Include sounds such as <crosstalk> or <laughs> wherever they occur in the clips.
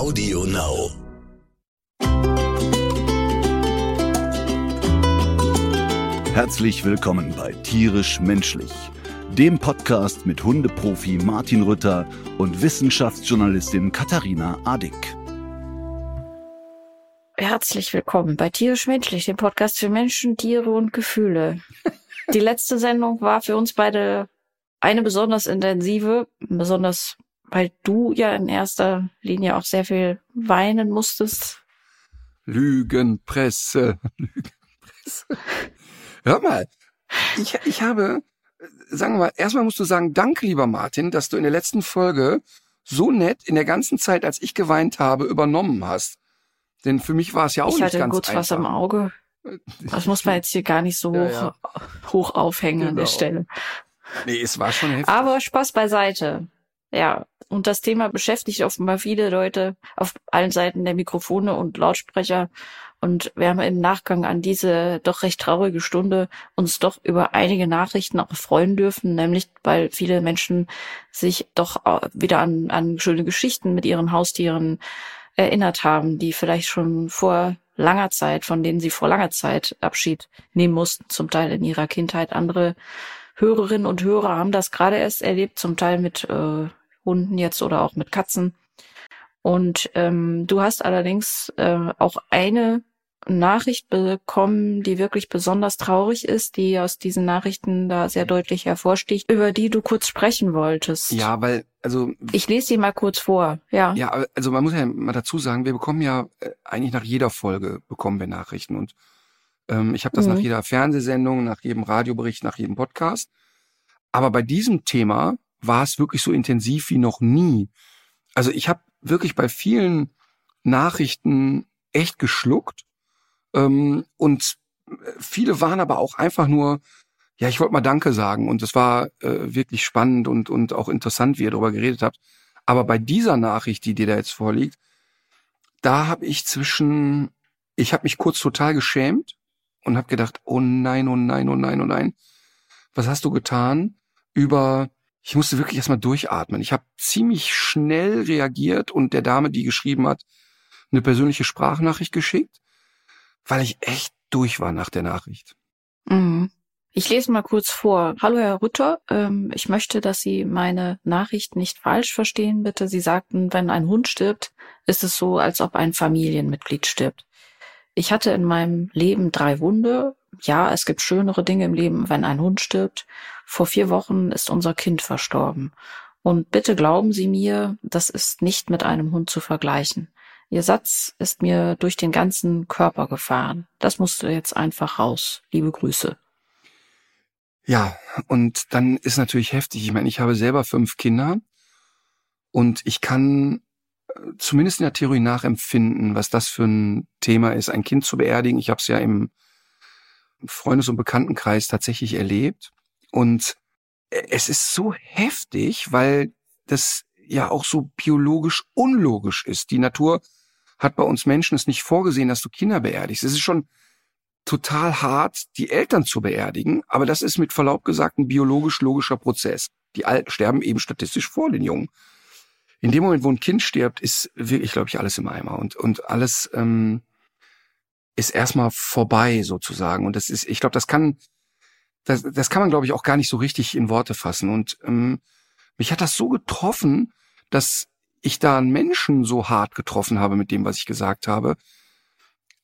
Audio Now. Herzlich willkommen bei Tierisch Menschlich, dem Podcast mit Hundeprofi Martin Rütter und Wissenschaftsjournalistin Katharina Adick. Herzlich willkommen bei Tierisch Menschlich, dem Podcast für Menschen, Tiere und Gefühle. Die letzte Sendung war für uns beide eine besonders intensive, besonders weil du ja in erster Linie auch sehr viel weinen musstest. Lügenpresse, Lügenpresse. Hör mal, ich, ich habe, sagen wir mal, erstmal musst du sagen, danke, lieber Martin, dass du in der letzten Folge so nett in der ganzen Zeit, als ich geweint habe, übernommen hast. Denn für mich war es ja auch ich nicht ganz kurz einfach. was am Auge. Das muss man jetzt hier gar nicht so hoch, ja. hoch aufhängen an der Genau. Stelle. Nee, es war schon heftig. Aber Spaß beiseite. Ja, und das Thema beschäftigt offenbar viele Leute auf allen Seiten der Mikrofone und Lautsprecher. Und wir haben im Nachgang an diese doch recht traurige Stunde uns doch über einige Nachrichten auch freuen dürfen, nämlich weil viele Menschen sich doch wieder an, an schöne Geschichten mit ihren Haustieren erinnert haben, die vielleicht schon vor langer Zeit, von denen sie vor langer Zeit Abschied nehmen mussten, zum Teil in ihrer Kindheit. Andere Hörerinnen und Hörer haben das gerade erst erlebt, zum Teil mit äh, Hunden jetzt oder auch mit Katzen. Und ähm, du hast allerdings äh, auch eine Nachricht bekommen, die wirklich besonders traurig ist, die aus diesen Nachrichten da sehr deutlich hervorsticht, über die du kurz sprechen wolltest. ja, weil, also, Ich lese sie mal kurz vor. Ja. ja, also man muss ja mal dazu sagen, wir bekommen ja äh, eigentlich nach jeder Folge bekommen wir Nachrichten und ähm, ich habe das Mhm. nach jeder Fernsehsendung, nach jedem Radiobericht, nach jedem Podcast. Aber bei diesem Thema war es wirklich so intensiv wie noch nie. Also ich habe wirklich bei vielen Nachrichten echt geschluckt. Ähm, und viele waren aber auch einfach nur, ja, ich wollte mal Danke sagen. Und es war äh, wirklich spannend und, und auch interessant, wie ihr darüber geredet habt. Aber bei dieser Nachricht, die dir da jetzt vorliegt, da habe ich zwischen, ich habe mich kurz total geschämt und habe gedacht, oh nein, oh nein, oh nein, oh nein. Was hast du getan? Über, ich musste wirklich erstmal durchatmen. Ich habe ziemlich schnell reagiert und der Dame, die geschrieben hat, eine persönliche Sprachnachricht geschickt, weil ich echt durch war nach der Nachricht. Mhm. Ich lese mal kurz vor. Hallo Herr Rütter, ähm, ich möchte, dass Sie meine Nachricht nicht falsch verstehen, bitte. Sie sagten, wenn ein Hund stirbt, ist es so, als ob ein Familienmitglied stirbt. Ich hatte in meinem Leben drei Hunde. Ja, es gibt schönere Dinge im Leben, wenn ein Hund stirbt. Vor vier Wochen ist unser Kind verstorben. Und bitte glauben Sie mir, das ist nicht mit einem Hund zu vergleichen. Ihr Satz ist mir durch den ganzen Körper gefahren. Das musste jetzt einfach raus. Liebe Grüße. Ja, und dann ist natürlich heftig. Ich meine, ich habe selber fünf Kinder und ich kann äh, zumindest in der Theorie nachempfinden, was das für ein Thema ist, ein Kind zu beerdigen. Ich habe es ja im Freundes- und Bekanntenkreis tatsächlich erlebt. Und äh, es ist so heftig, weil das ja auch so biologisch unlogisch ist. Die Natur hat bei uns Menschen es nicht vorgesehen, dass du Kinder beerdigst. Es ist schon total hart, die Eltern zu beerdigen, aber das ist mit Verlaub gesagt ein biologisch logischer Prozess. Die Alten sterben eben statistisch vor den Jungen. In dem Moment, wo ein Kind stirbt, ist wirklich, glaube ich, alles im Eimer und und alles ähm, ist erstmal vorbei sozusagen. Und das ist, ich glaube, das kann, das, das kann man, glaube ich, auch gar nicht so richtig in Worte fassen. Und ähm, mich hat das so getroffen, dass ich da einen Menschen so hart getroffen habe mit dem, was ich gesagt habe.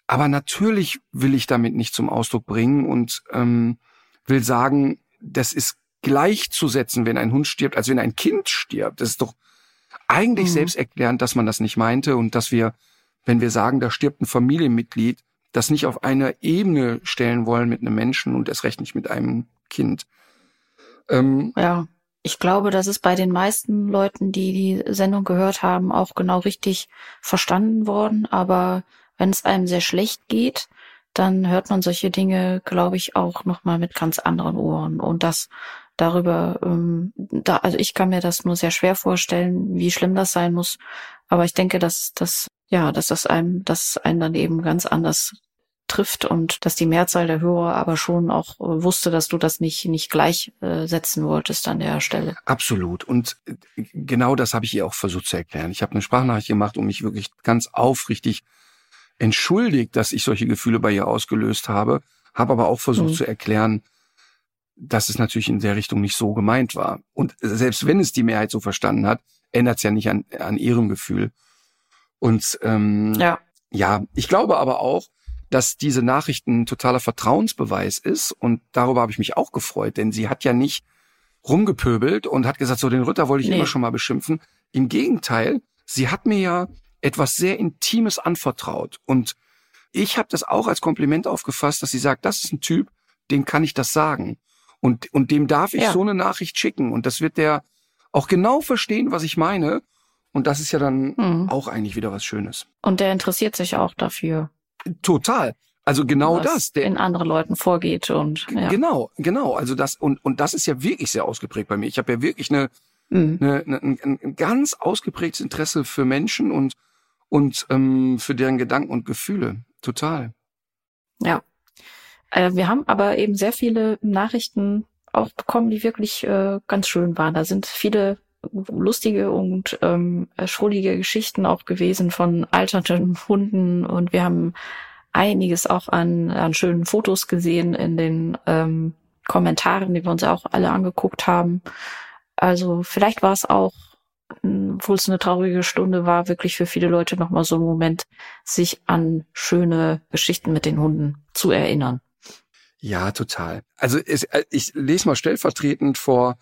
Aber natürlich will ich damit nicht zum Ausdruck bringen und ähm, will sagen, das ist gleichzusetzen, wenn ein Hund stirbt, als wenn ein Kind stirbt. Das ist doch eigentlich Mhm. selbsterklärend, dass man das nicht meinte und dass wir, wenn wir sagen, da stirbt ein Familienmitglied, das nicht auf eine Ebene stellen wollen mit einem Menschen und erst recht nicht mit einem Kind. Ähm, Ja, ich glaube, das ist bei den meisten Leuten, die die Sendung gehört haben, auch genau richtig verstanden worden. Aber wenn es einem sehr schlecht geht, dann hört man solche Dinge, glaube ich, auch nochmal mit ganz anderen Ohren. Und das darüber, ähm, da, also ich kann mir das nur sehr schwer vorstellen, wie schlimm das sein muss. Aber ich denke, dass das, ja, dass das einem, dass es einen dann eben ganz anders trifft und dass die Mehrzahl der Hörer aber schon auch äh, wusste, dass du das nicht, nicht gleichsetzen äh, wolltest an der Stelle. Absolut. Und äh, genau das habe ich ihr auch versucht zu erklären. Ich habe eine Sprachnachricht gemacht und mich wirklich ganz aufrichtig entschuldigt, dass ich solche Gefühle bei ihr ausgelöst habe, habe aber auch versucht mhm. zu erklären, dass es natürlich in der Richtung nicht so gemeint war. Und selbst wenn es die Mehrheit so verstanden hat, ändert es ja nicht an, an ihrem Gefühl. Und ähm, ja. ja, ich glaube aber auch, dass diese Nachrichten ein totaler Vertrauensbeweis ist. Und darüber habe ich mich auch gefreut, denn sie hat ja nicht rumgepöbelt und hat gesagt, so den Ritter wollte ich nee. immer schon mal beschimpfen. Im Gegenteil, sie hat mir ja etwas sehr Intimes anvertraut. Und ich habe das auch als Kompliment aufgefasst, dass sie sagt, das ist ein Typ, dem kann ich das sagen. Und, und dem darf ich ja. so eine Nachricht schicken. Und das wird der auch genau verstehen, was ich meine. Und das ist ja dann mhm. auch eigentlich wieder was Schönes. Und der interessiert sich auch dafür. Total. Also genau was das. Der, in anderen Leuten vorgeht und ja. genau, genau. Also das und und das ist ja wirklich sehr ausgeprägt bei mir. Ich habe ja wirklich eine, mhm. eine, eine ein, ein ganz ausgeprägtes Interesse für Menschen und und ähm, für deren Gedanken und Gefühle. Total. Ja. Äh, wir haben aber eben sehr viele Nachrichten auch bekommen, die wirklich äh, ganz schön waren. Da sind viele lustige und ähm, schrullige Geschichten auch gewesen von alternden Hunden und wir haben einiges auch an, an schönen Fotos gesehen in den ähm, Kommentaren, die wir uns auch alle angeguckt haben. Also vielleicht war es auch, obwohl es eine traurige Stunde war, wirklich für viele Leute nochmal so ein Moment, sich an schöne Geschichten mit den Hunden zu erinnern. Ja, total. Also es, äh, ich lese mal stellvertretend vor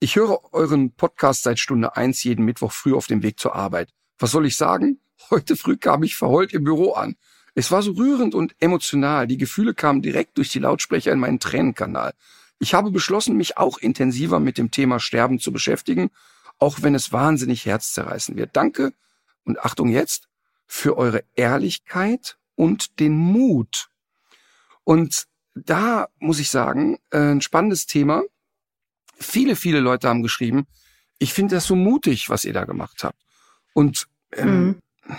ich höre euren Podcast seit Stunde eins jeden Mittwoch früh auf dem Weg zur Arbeit. Was soll ich sagen? Heute früh kam ich verheult im Büro an. Es war so rührend und emotional. Die Gefühle kamen direkt durch die Lautsprecher in meinen Tränenkanal. Ich habe beschlossen, mich auch intensiver mit dem Thema Sterben zu beschäftigen, auch wenn es wahnsinnig herzzerreißen wird. Danke und Achtung jetzt für eure Ehrlichkeit und den Mut. Und da muss ich sagen, äh, ein spannendes Thema viele, viele Leute haben geschrieben, ich finde das so mutig, was ihr da gemacht habt. Und ähm, mhm.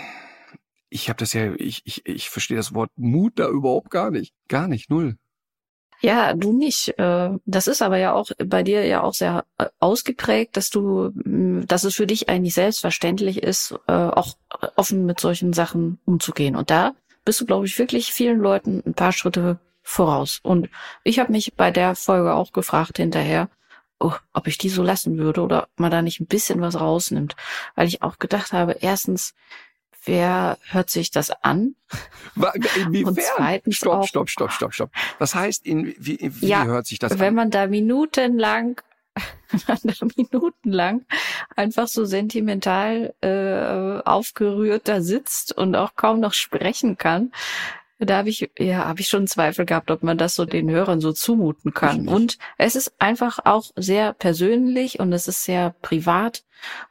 ich habe das ja, ich, ich, ich verstehe das Wort Mut da überhaupt gar nicht. Gar nicht, null. Ja, du nicht. Äh, das ist aber ja auch bei dir ja auch sehr äh, ausgeprägt, dass du, mm, dass es für dich eigentlich selbstverständlich ist, äh, auch offen mit solchen Sachen umzugehen. Und da bist du, glaube ich, wirklich vielen Leuten ein paar Schritte voraus. Und ich habe mich bei der Folge auch gefragt hinterher, oh, ob ich die so lassen würde oder ob man da nicht ein bisschen was rausnimmt. Weil ich auch gedacht habe, erstens, wer hört sich das an? Inwiefern? Und zweitens stopp, stopp, stopp, stopp, stopp. Was heißt, in, wie, wie ja, hört sich das an? <laughs> Wenn man da minutenlang minutenlang einfach so sentimental äh, aufgerührt da sitzt und auch kaum noch sprechen kann, da habe ich, ja, habe ich schon Zweifel gehabt, ob man das so den Hörern so zumuten kann. Und es ist einfach auch sehr persönlich und es ist sehr privat.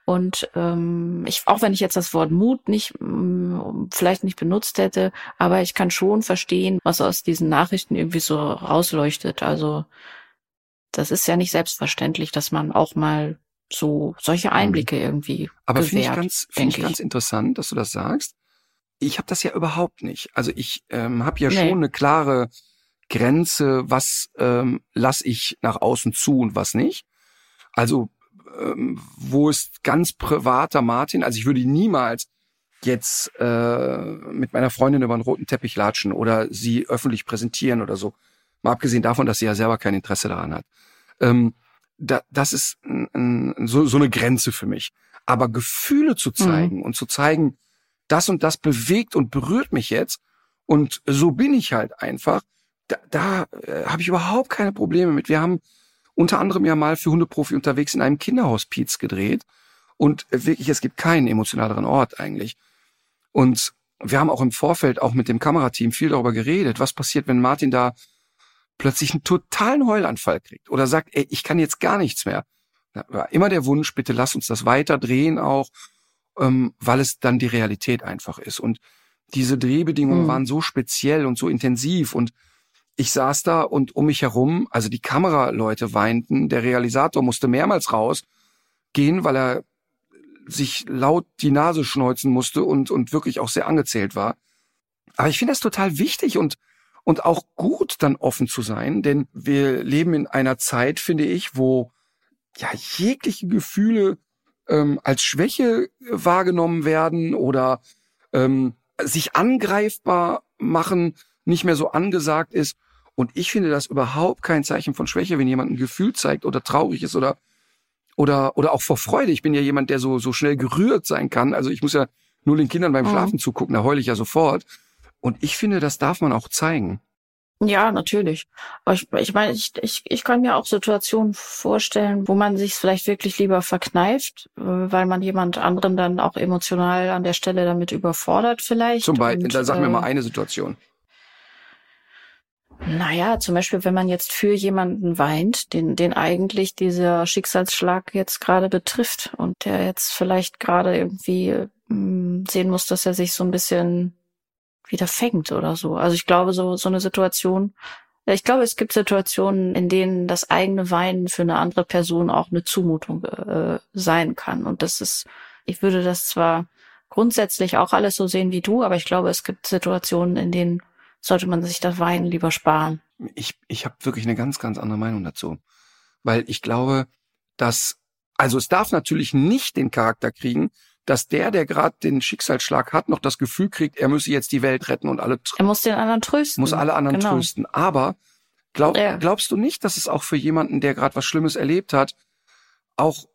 Und ähm, ich, auch wenn ich jetzt das Wort Mut nicht mm, vielleicht nicht benutzt hätte, aber ich kann schon verstehen, was aus diesen Nachrichten irgendwie so rausleuchtet. Also das ist ja nicht selbstverständlich, dass man auch mal so solche Einblicke irgendwie. Aber finde ich ganz, finde ich ganz interessant, dass du das sagst ich habe das ja überhaupt nicht. Also ich ähm, habe ja nee. schon eine klare Grenze, was ähm, lass ich nach außen zu und was nicht. Also ähm, wo ist ganz privater Martin? Also ich würde niemals jetzt äh, mit meiner Freundin über einen roten Teppich latschen oder sie öffentlich präsentieren oder so. Mal abgesehen davon, dass sie ja selber kein Interesse daran hat. Ähm, da, das ist n, n, so, so eine Grenze für mich. Aber Gefühle zu zeigen mhm. und zu zeigen, das und das bewegt und berührt mich jetzt und so bin ich halt einfach. Da, da äh, habe ich überhaupt keine Probleme mit. Wir haben unter anderem ja mal für Hundeprofi unterwegs in einem Kinderhospiz gedreht und wirklich, es gibt keinen emotionaleren Ort eigentlich. Und wir haben auch im Vorfeld auch mit dem Kamerateam viel darüber geredet, was passiert, wenn Martin da plötzlich einen totalen Heulanfall kriegt oder sagt, ey, ich kann jetzt gar nichts mehr. Da war immer der Wunsch, bitte lass uns das weiter drehen auch ähm, weil es dann die Realität einfach ist. Und diese Drehbedingungen mhm. waren so speziell und so intensiv und ich saß da und um mich herum, also die Kameraleute weinten, der Realisator musste mehrmals raus gehen, weil er sich laut die Nase schneuzen musste und, und wirklich auch sehr angezählt war. Aber ich finde das total wichtig und und auch gut, dann offen zu sein, denn wir leben in einer Zeit, finde ich, wo ja jegliche Gefühle ähm, als Schwäche wahrgenommen werden oder ähm, sich angreifbar machen nicht mehr so angesagt ist. Und ich finde das überhaupt kein Zeichen von Schwäche, wenn jemand ein Gefühl zeigt oder traurig ist oder oder oder auch vor Freude. Ich bin ja jemand, der so so schnell gerührt sein kann. Also ich muss ja nur den Kindern beim mhm. Schlafen mhm. zugucken, da heule ich ja sofort. Und ich finde, das darf man auch zeigen. Ja, natürlich. Aber ich, ich meine, ich, ich, ich kann mir auch Situationen vorstellen, wo man sich vielleicht wirklich lieber verkneift, äh, weil man jemand anderen dann auch emotional an der Stelle damit überfordert vielleicht. Zum Beispiel, da sag mir mal äh, eine Situation. Naja, zum Beispiel, wenn man jetzt für jemanden weint, den, den eigentlich dieser Schicksalsschlag jetzt gerade betrifft und der jetzt vielleicht gerade irgendwie mh, hm, sehen muss, dass er sich so ein bisschen wieder fängt oder so. Also ich glaube, so, so eine Situation, ich glaube, es gibt Situationen, in denen das eigene Weinen für eine andere Person auch eine Zumutung äh, sein kann. Und das ist, ich würde das zwar grundsätzlich auch alles so sehen wie du, aber ich glaube, es gibt Situationen, in denen sollte man sich das Weinen lieber sparen. Ich, ich habe wirklich eine ganz, ganz andere Meinung dazu. Weil ich glaube, dass, also es darf natürlich nicht den Charakter kriegen, dass der, der gerade den Schicksalsschlag hat, noch das Gefühl kriegt, er müsse jetzt die Welt retten und alle. Er muss den anderen trösten. Muss alle anderen genau. trösten. Aber glaub, ja. glaubst du nicht, dass es auch für jemanden, der gerade was Schlimmes erlebt hat, auch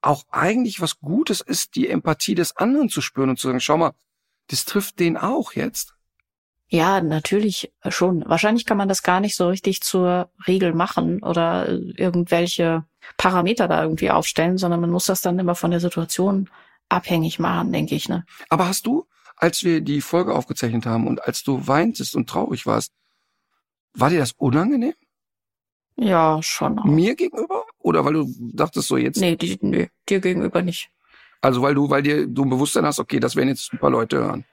auch eigentlich was Gutes ist, die Empathie des anderen zu spüren und zu sagen, schau mal, das trifft den auch jetzt. Ja, natürlich schon. Wahrscheinlich kann man das gar nicht so richtig zur Regel machen oder irgendwelche Parameter da irgendwie aufstellen, sondern man muss das dann immer von der Situation abhängig machen, denke ich. Ne? Aber hast du, als wir die Folge aufgezeichnet haben und als du weintest und traurig warst, war dir das unangenehm? Ja, schon. Auch. Mir gegenüber? Oder weil du dachtest so jetzt? Nee, die, nee, dir gegenüber nicht. Also weil du, weil dir du ein Bewusstsein hast, okay, das werden jetzt ein paar Leute hören.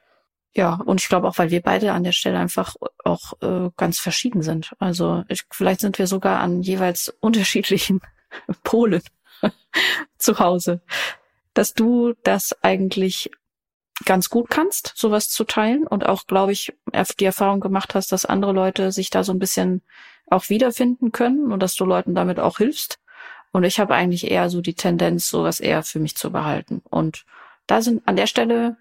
Ja, und ich glaube auch, weil wir beide an der Stelle einfach auch äh, ganz verschieden sind. Also ich, vielleicht sind wir sogar an jeweils unterschiedlichen <laughs> Polen <laughs> zu Hause dass du das eigentlich ganz gut kannst, sowas zu teilen und auch, glaube ich, die Erfahrung gemacht hast, dass andere Leute sich da so ein bisschen auch wiederfinden können und dass du Leuten damit auch hilfst. Und ich habe eigentlich eher so die Tendenz, sowas eher für mich zu behalten. Und da sind an der Stelle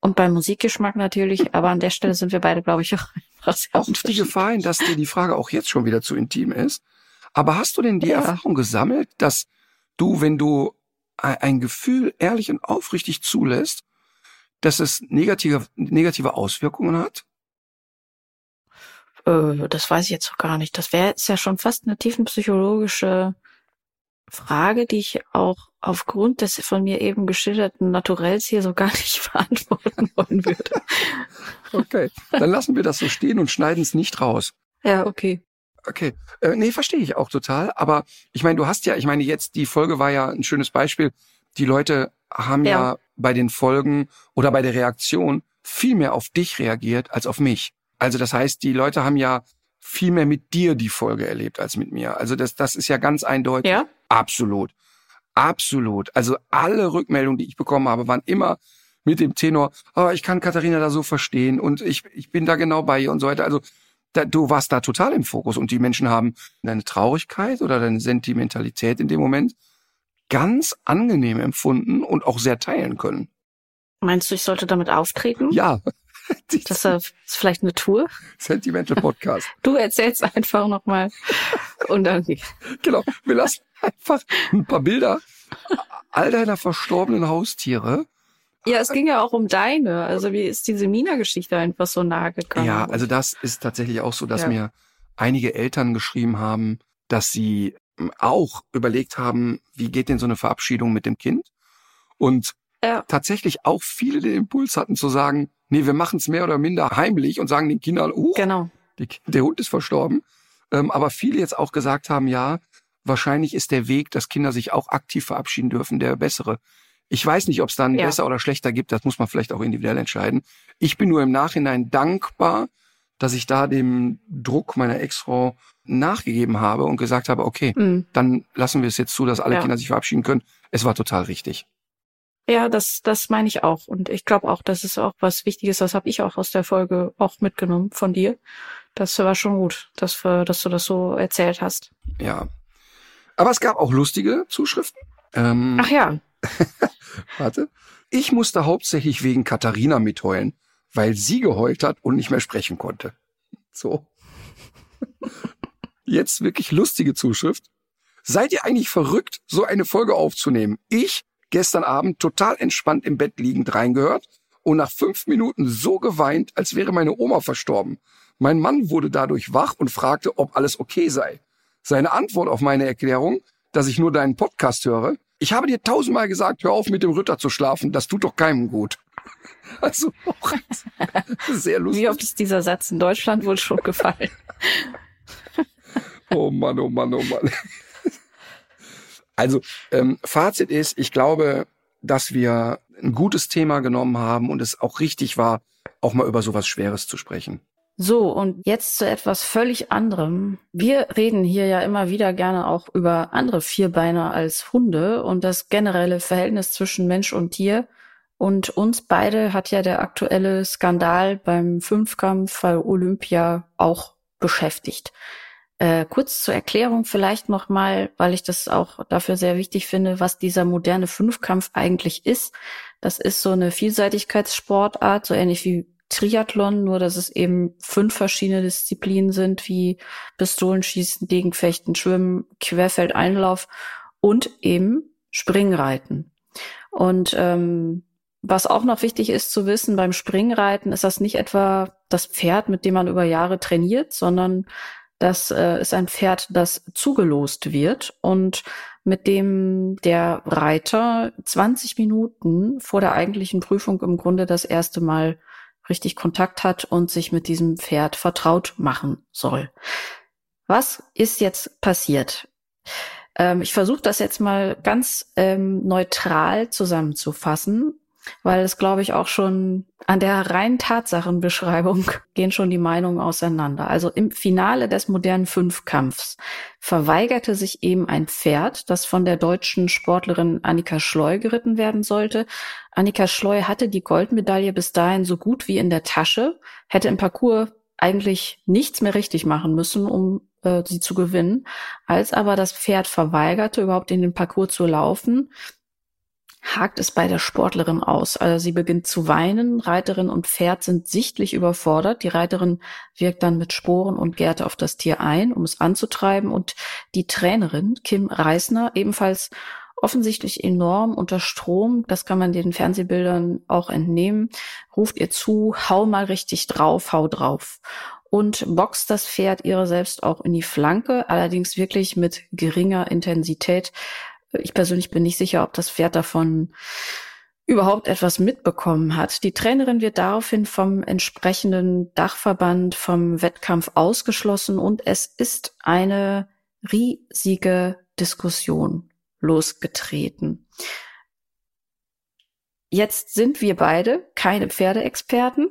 und beim Musikgeschmack natürlich, <laughs> aber an der Stelle sind wir beide, glaube ich, auch einfach sehr Auch die Gefahr, dass dir die Frage auch jetzt schon wieder zu intim ist. Aber hast du denn die ja. Erfahrung gesammelt, dass du, wenn du ein Gefühl ehrlich und aufrichtig zulässt, dass es negative, negative Auswirkungen hat? Äh, das weiß ich jetzt noch gar nicht. Das wäre jetzt ja schon fast eine tiefenpsychologische Frage, die ich auch aufgrund des von mir eben geschilderten Naturells hier so gar nicht <laughs> beantworten wollen würde. Okay, dann lassen wir das so stehen und schneiden es nicht raus. Ja, okay. Okay, äh, nee, verstehe ich auch total. Aber ich meine, du hast ja, ich meine, jetzt die Folge war ja ein schönes Beispiel. Die Leute haben ja, ja bei den Folgen oder bei der Reaktion viel mehr auf dich reagiert als auf mich. Also das heißt, die Leute haben ja viel mehr mit dir die Folge erlebt als mit mir. Also das, das ist ja ganz eindeutig. Ja. Absolut. Absolut. Also alle Rückmeldungen, die ich bekommen habe, waren immer mit dem Tenor, oh, ich kann Katharina da so verstehen und ich, ich bin da genau bei ihr und so weiter. Also da, du warst da total im Fokus und die Menschen haben deine Traurigkeit oder deine Sentimentalität in dem Moment ganz angenehm empfunden und auch sehr teilen können. Meinst du, ich sollte damit auftreten? Ja. <laughs> Das ist vielleicht eine Tour? Sentimental Podcast. <laughs> Du erzählst einfach nochmal und dann. Genau. Wir lassen einfach ein paar Bilder all deiner verstorbenen Haustiere ja, es ging ja auch um deine. Also wie ist diese Mina-Geschichte einfach so nahe gekommen? Ja, also das ist tatsächlich auch so, dass ja. mir einige Eltern geschrieben haben, dass sie hm, auch überlegt haben, wie geht denn so eine Verabschiedung mit dem Kind? Und ja. tatsächlich auch viele den Impuls hatten zu sagen, nee, wir machen es mehr oder minder heimlich und sagen den Kindern, uh, genau. die, der Hund ist verstorben. Ähm, aber viele jetzt auch gesagt haben, ja, wahrscheinlich ist der Weg, dass Kinder sich auch aktiv verabschieden dürfen, der bessere. Ich weiß nicht, ob es dann ja. besser oder schlechter gibt. Das muss man vielleicht auch individuell entscheiden. Ich bin nur im Nachhinein dankbar, dass ich da dem Druck meiner Ex-Frau nachgegeben habe und gesagt habe, okay, mhm. dann lassen wir es jetzt zu, dass alle ja. Kinder sich verabschieden können. Es war total richtig. Ja, das, das meine ich auch. Und ich glaube auch, das ist auch was Wichtiges, das habe ich auch aus der Folge auch mitgenommen von dir, Das war schon gut, dass, wir, dass du das so erzählt hast. Ja. Aber es gab auch lustige Zuschriften. Ähm, Ach ja. <laughs> warte. Ich musste hauptsächlich wegen Katharina mitheulen, weil sie geheult hat und nicht mehr sprechen konnte. So. <laughs> Jetzt wirklich lustige Zuschrift. Seid ihr eigentlich verrückt, so eine Folge aufzunehmen? Ich gestern Abend total entspannt im Bett liegend reingehört und nach fünf Minuten so geweint, als wäre meine Oma verstorben. Mein Mann wurde dadurch wach und fragte, ob alles okay sei. Seine Antwort auf meine Erklärung, dass ich nur deinen Podcast höre, ich habe dir tausendmal gesagt, hör auf mit dem Ritter zu schlafen, das tut doch keinem gut. <laughs> Also auch sehr lustig. Wie oft ist dieser Satz in Deutschland wohl schon gefallen? oh Mann, oh Mann, oh Mann. Also ähm, Fazit ist, ich glaube, dass wir ein gutes Thema genommen haben und es auch richtig war, auch mal über sowas Schweres zu sprechen. So, und jetzt zu etwas völlig anderem. Wir reden hier ja immer wieder gerne auch über andere Vierbeiner als Hunde und das generelle Verhältnis zwischen Mensch und Tier. Und uns beide hat ja der aktuelle Skandal beim Fünfkampf bei Olympia auch beschäftigt. Äh, kurz zur Erklärung vielleicht nochmal, weil ich das auch dafür sehr wichtig finde, was dieser moderne Fünfkampf eigentlich ist. Das ist so eine Vielseitigkeitssportart, so ähnlich wie Triathlon, nur dass es eben fünf verschiedene Disziplinen sind, wie Pistolenschießen, Degenfechten, Schwimmen, Querfeldeinlauf und eben Springreiten. Und ähm, was auch noch wichtig ist zu wissen, beim Springreiten ist das nicht etwa das Pferd, mit dem man über Jahre trainiert, sondern das äh, ist ein Pferd, das zugelost wird und mit dem der Reiter 20 Minuten vor der eigentlichen Prüfung im Grunde das erste Mal richtig Kontakt hat und sich mit diesem Pferd vertraut machen soll. Was ist jetzt passiert? Ähm, ich versuche das jetzt mal ganz ähm, neutral zusammenzufassen weil es, glaube ich, auch schon an der reinen Tatsachenbeschreibung <laughs> gehen schon die Meinungen auseinander. Also im Finale des modernen Fünfkampfs verweigerte sich eben ein Pferd, das von der deutschen Sportlerin Annika Schleu geritten werden sollte. Annika Schleu hatte die Goldmedaille bis dahin so gut wie in der Tasche, hätte im Parcours eigentlich nichts mehr richtig machen müssen, um äh, sie zu gewinnen. Als aber das Pferd verweigerte, überhaupt in den Parcours zu laufen, hakt es bei der Sportlerin aus. Also sie beginnt zu weinen, Reiterin und Pferd sind sichtlich überfordert. Die Reiterin wirkt dann mit Sporen und Gärte auf das Tier ein, um es anzutreiben. Und die Trainerin Kim Reisner ebenfalls offensichtlich enorm unter Strom, das kann man den Fernsehbildern auch entnehmen, ruft ihr zu, hau mal richtig drauf, hau drauf. Und boxt das Pferd ihre selbst auch in die Flanke, allerdings wirklich mit geringer Intensität, ich persönlich bin nicht sicher, ob das Pferd davon überhaupt etwas mitbekommen hat. Die Trainerin wird daraufhin vom entsprechenden Dachverband vom Wettkampf ausgeschlossen und es ist eine riesige Diskussion losgetreten. Jetzt sind wir beide keine Pferdeexperten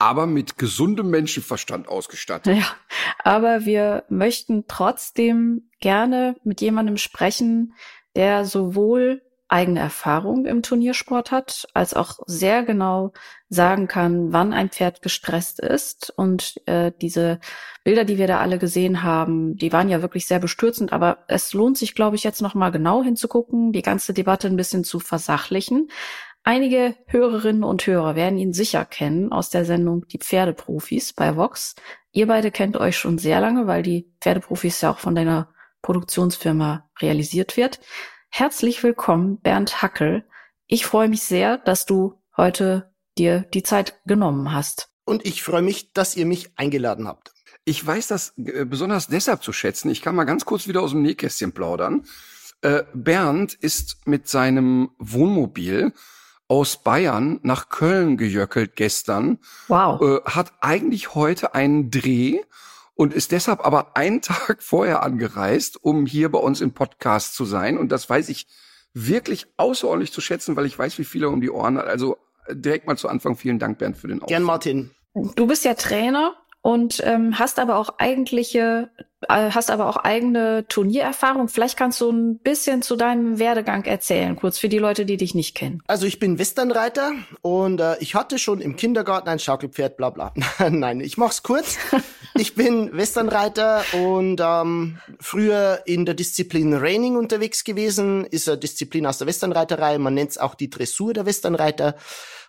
aber mit gesundem Menschenverstand ausgestattet. Ja, aber wir möchten trotzdem gerne mit jemandem sprechen, der sowohl eigene Erfahrung im Turniersport hat, als auch sehr genau sagen kann, wann ein Pferd gestresst ist. Und äh, diese Bilder, die wir da alle gesehen haben, die waren ja wirklich sehr bestürzend. Aber es lohnt sich, glaube ich, jetzt noch mal genau hinzugucken, die ganze Debatte ein bisschen zu versachlichen. Einige Hörerinnen und Hörer werden ihn sicher kennen aus der Sendung Die Pferdeprofis bei Vox. Ihr beide kennt euch schon sehr lange, weil die Pferdeprofis ja auch von deiner Produktionsfirma realisiert wird. Herzlich willkommen, Bernd Hackel. Ich freue mich sehr, dass du heute dir die Zeit genommen hast. Und ich freue mich, dass ihr mich eingeladen habt. Ich weiß das äh, besonders deshalb zu schätzen. Ich kann mal ganz kurz wieder aus dem Nähkästchen plaudern. Äh, Bernd ist mit seinem Wohnmobil aus Bayern nach Köln gejöckelt gestern. Wow. Äh, hat eigentlich heute einen Dreh und ist deshalb aber einen <laughs> Tag vorher angereist, um hier bei uns im Podcast zu sein. Und das weiß ich wirklich außerordentlich zu schätzen, weil ich weiß, wie viel er um die Ohren hat. Also direkt mal zu Anfang vielen Dank, Bernd, für den Aufruf. Gern, Martin. Du bist ja Trainer und ähm, hast aber auch eigentliche, äh, hast aber auch eigene Turniererfahrung. Vielleicht kannst du ein bisschen zu deinem Werdegang erzählen, kurz für die Leute, die dich nicht kennen. Also ich bin Westernreiter und äh, ich hatte schon im Kindergarten ein Schaukelpferd, bla bla. <laughs> Nein, ich mach's kurz. <laughs> ich bin Westernreiter und ähm, früher in der Disziplin Reining unterwegs gewesen, ist eine Disziplin aus der Westernreiterei. Man nennt's auch die Dressur der Westernreiter.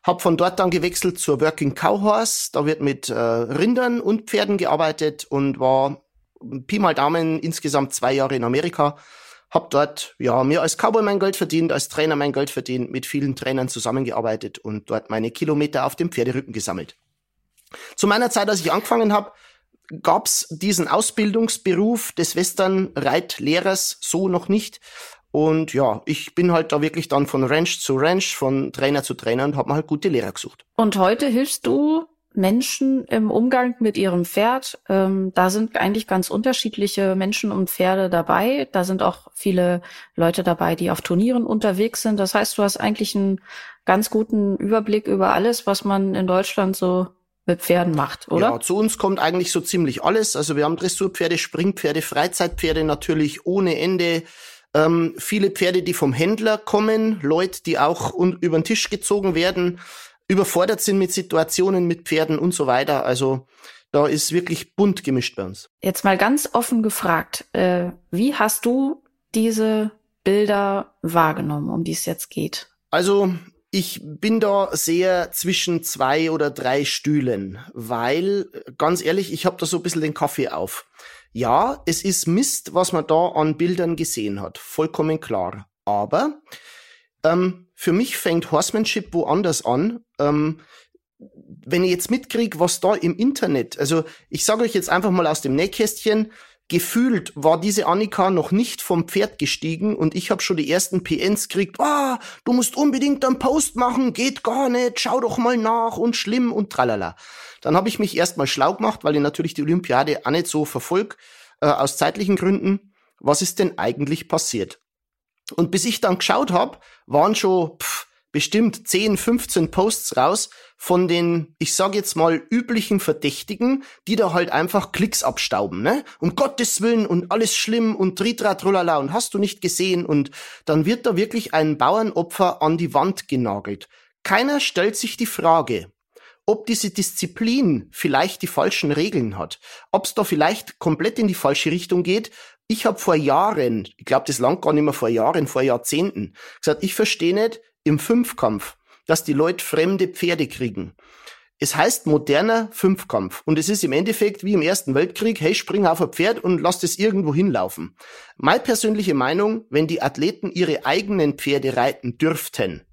Hab von dort dann gewechselt zur Working Cow Horse. Da wird mit äh, Rindern und Pferden gearbeitet und war Pi mal Daumen insgesamt zwei Jahre in Amerika. Hab dort ja mir als Cowboy mein Geld verdient, als Trainer mein Geld verdient, mit vielen Trainern zusammengearbeitet und dort meine Kilometer auf dem Pferderücken gesammelt. Zu meiner Zeit, als ich angefangen habe, gab's diesen Ausbildungsberuf des Western-Reitlehrers so noch nicht. Und ja, ich bin halt da wirklich dann von Ranch zu Ranch, von Trainer zu Trainer und habe mir halt gute Lehrer gesucht. Und heute hilfst du Menschen im Umgang mit ihrem Pferd. Ähm, da sind eigentlich ganz unterschiedliche Menschen und Pferde dabei. Da sind auch viele Leute dabei, die auf Turnieren unterwegs sind. Das heißt, du hast eigentlich einen ganz guten Überblick über alles, was man in Deutschland so mit Pferden macht, oder? Ja, zu uns kommt eigentlich so ziemlich alles. Also wir haben Dressurpferde, Springpferde, Freizeitpferde natürlich ohne Ende. Ähm, viele Pferde, die vom Händler kommen, Leute, die auch über den Tisch gezogen werden, überfordert sind mit Situationen, mit Pferden und so weiter. Also da ist wirklich bunt gemischt bei uns. Jetzt mal ganz offen gefragt, äh, wie hast du diese Bilder wahrgenommen, um die es jetzt geht? Also ich bin da sehr zwischen zwei oder drei Stühlen, weil ganz ehrlich, ich habe da so ein bisschen den Kaffee auf. Ja, es ist Mist, was man da an Bildern gesehen hat, vollkommen klar. Aber ähm, für mich fängt Horsemanship woanders an. Ähm, wenn ich jetzt mitkriege, was da im Internet, also ich sage euch jetzt einfach mal aus dem Nähkästchen, gefühlt war diese Annika noch nicht vom Pferd gestiegen und ich habe schon die ersten PNs gekriegt, ah, du musst unbedingt einen Post machen, geht gar nicht, schau doch mal nach und schlimm und tralala. Dann habe ich mich erstmal schlau gemacht, weil ich natürlich die Olympiade auch nicht so verfolg, äh, aus zeitlichen Gründen. Was ist denn eigentlich passiert? Und bis ich dann geschaut habe, waren schon pff, bestimmt 10, 15 Posts raus von den, ich sage jetzt mal, üblichen Verdächtigen, die da halt einfach Klicks abstauben, ne? Um Gottes Willen und alles schlimm und Tritrat, Rullala und hast du nicht gesehen und dann wird da wirklich ein Bauernopfer an die Wand genagelt. Keiner stellt sich die Frage, ob diese Disziplin vielleicht die falschen Regeln hat, ob es da vielleicht komplett in die falsche Richtung geht. Ich habe vor Jahren, ich glaube, das lang gar nicht mehr vor Jahren, vor Jahrzehnten, gesagt, ich verstehe nicht im Fünfkampf, dass die Leute fremde Pferde kriegen. Es heißt moderner Fünfkampf und es ist im Endeffekt wie im Ersten Weltkrieg, hey, spring auf ein Pferd und lass es irgendwo hinlaufen. Meine persönliche Meinung, wenn die Athleten ihre eigenen Pferde reiten dürften,